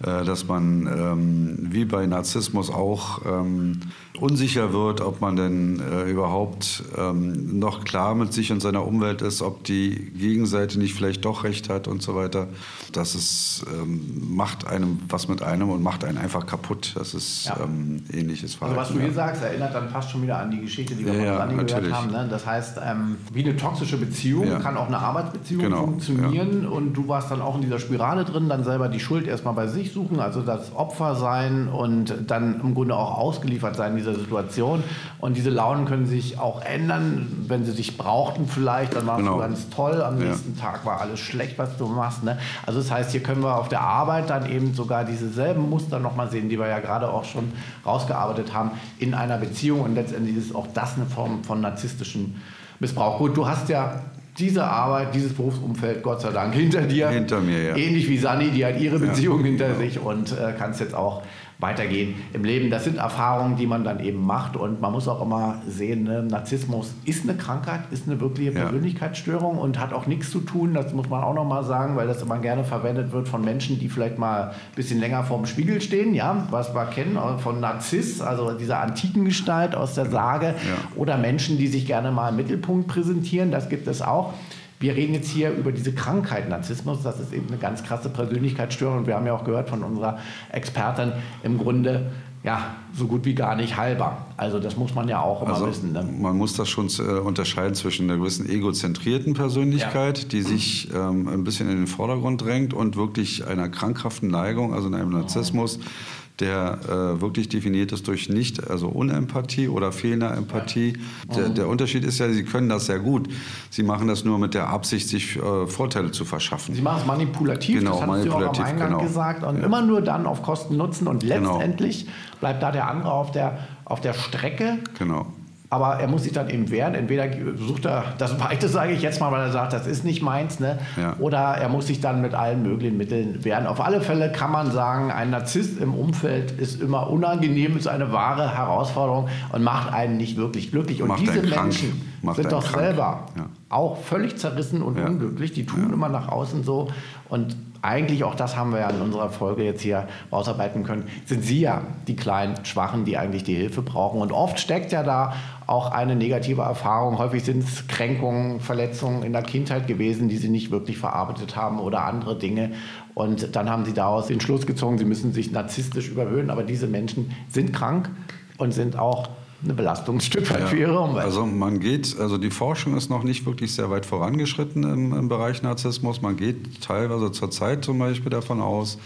D: dass man ähm, wie bei Narzissmus auch ähm, unsicher wird, ob man denn äh, überhaupt ähm, noch klar mit sich und seiner Umwelt ist, ob die Gegenseite nicht vielleicht doch recht hat und so weiter. Das ist, ähm, macht einem was mit einem und macht einen einfach kaputt. Das ist ja. ähm, ähnliches
C: Verhalten. Also was du hier sagst, erinnert dann fast schon wieder an die Geschichte, die wir ja, von ja, gehört haben. Ne? Das heißt, ähm, wie eine toxische Beziehung ja. kann auch eine Arbeitsbeziehung genau. funktionieren und du warst dann auch in dieser Spirale drin, dann selber die Schuld erstmal bei sich suchen, also das Opfer sein und dann im Grunde auch ausgeliefert sein in dieser Situation. Und diese Launen können sich auch ändern, wenn sie dich brauchten vielleicht, dann warst genau. du ganz toll, am nächsten Tag war alles schlecht, was du machst. Ne? Also das heißt, hier können wir auf der Arbeit dann eben sogar diese selben Muster nochmal sehen, die wir ja gerade auch schon rausgearbeitet haben, in einer Beziehung. Und letztendlich ist auch das eine Form von narzisstischem Missbrauch. Gut, du hast ja diese Arbeit, dieses Berufsumfeld, Gott sei Dank, hinter dir.
D: Hinter mir, ja.
C: Ähnlich wie Sani, die hat ihre Beziehung ja, hinter sich und äh, kannst jetzt auch weitergehen im Leben. Das sind Erfahrungen, die man dann eben macht und man muss auch immer sehen, ne, Narzissmus ist eine Krankheit, ist eine wirkliche Persönlichkeitsstörung und hat auch nichts zu tun, das muss man auch nochmal sagen, weil das immer gerne verwendet wird von Menschen, die vielleicht mal ein bisschen länger vorm Spiegel stehen, ja, was wir kennen äh, von Narziss, also dieser antiken Gestalt aus der Sage ja. oder Menschen, die sich gerne mal im Mittelpunkt präsentieren, das gibt es auch. Wir reden jetzt hier über diese Krankheit Narzissmus. Das ist eben eine ganz krasse Persönlichkeitsstörung. Und wir haben ja auch gehört von unserer Expertin, im Grunde ja, so gut wie gar nicht heilbar. Also das muss man ja auch immer also wissen. Ne?
D: Man muss das schon äh, unterscheiden zwischen einer gewissen egozentrierten Persönlichkeit, ja. die sich ähm, ein bisschen in den Vordergrund drängt und wirklich einer krankhaften Neigung, also einem Narzissmus. Oh der äh, wirklich definiert ist durch nicht, also Unempathie oder fehlender Empathie. Der, der, Unterschied ist ja, sie können das sehr gut. Sie machen das nur mit der Absicht, sich äh, Vorteile zu verschaffen.
C: Sie machen es manipulativ,
D: genau, das
C: haben Sie auch am Eingang genau. gesagt. Und ja. immer nur dann auf Kosten Nutzen. Und genau. letztendlich genau. bleibt da der andere auf der, auf der Strecke.
D: Genau.
C: Aber er muss sich dann eben wehren. Entweder sucht er das Weite, sage ich jetzt mal, weil er sagt, das ist nicht meins. Ne? Ja. Oder er muss sich dann mit allen möglichen Mitteln wehren. Auf alle Fälle kann man sagen, ein Narzisst im Umfeld ist immer unangenehm, ist eine wahre Herausforderung und macht einen nicht wirklich glücklich. Und
D: macht
C: diese Menschen sind doch krank. selber
D: ja.
C: auch völlig zerrissen und ja. unglücklich. Die tun immer nach außen so. Und eigentlich, auch das haben wir ja in unserer Folge jetzt hier rausarbeiten können, sind sie ja die kleinen Schwachen, die eigentlich die Hilfe brauchen. Und oft steckt ja da auch eine negative Erfahrung. Häufig sind es Kränkungen, Verletzungen in der Kindheit gewesen, die sie nicht wirklich verarbeitet haben oder andere Dinge. Und dann haben sie daraus den Schluss gezogen, sie müssen sich narzisstisch überhöhen. Aber diese Menschen sind krank und sind auch eine Belastungsstück ja. für ihre Umwelt.
D: Also man geht, also die Forschung ist noch nicht wirklich sehr weit vorangeschritten im, im Bereich Narzissmus. Man geht teilweise zur Zeit zum Beispiel davon aus,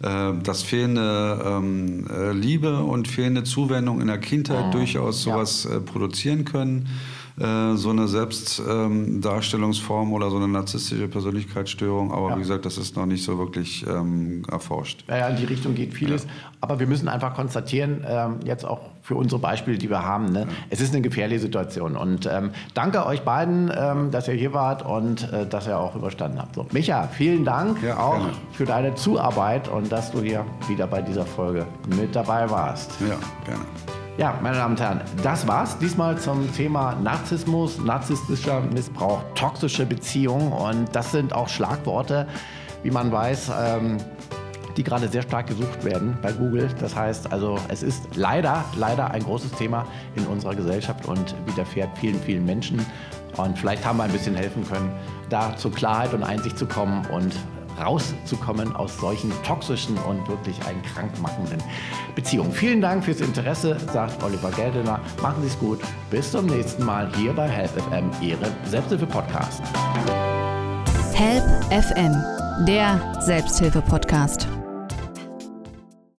D: äh, dass fehlende ähm, äh, Liebe und fehlende Zuwendung in der Kindheit oh, durchaus sowas ja. äh, produzieren können. Äh, so eine Selbstdarstellungsform ähm, oder so eine narzisstische Persönlichkeitsstörung. Aber ja. wie gesagt, das ist noch nicht so wirklich ähm, erforscht.
C: Ja, in die Richtung geht vieles. Aber wir müssen einfach konstatieren, ähm, jetzt auch für unsere Beispiele, die wir haben, ne? ja. es ist eine gefährliche Situation. Und ähm, danke euch beiden, ähm, dass ihr hier wart und äh, dass ihr auch überstanden habt. So, Micha, vielen Dank auch gerne. für deine Zuarbeit und dass du hier wieder bei dieser Folge mit dabei warst.
D: Ja, gerne.
C: Ja, meine Damen und Herren, das war's diesmal zum Thema Narzissmus, narzisstischer Missbrauch, toxische Beziehungen. Und das sind auch Schlagworte, wie man weiß, ähm, die gerade sehr stark gesucht werden bei Google. Das heißt also, es ist leider, leider ein großes Thema in unserer Gesellschaft und widerfährt vielen, vielen Menschen. Und vielleicht haben wir ein bisschen helfen können, da zur Klarheit und Einsicht zu kommen und rauszukommen aus solchen toxischen und wirklich einen krankmachenden Beziehungen. Vielen Dank fürs Interesse, sagt Oliver Geldener. Machen Sie es gut. Bis zum nächsten Mal hier bei Help FM, Ihrem Selbsthilfe-Podcast.
A: Help FM, der Selbsthilfe-Podcast.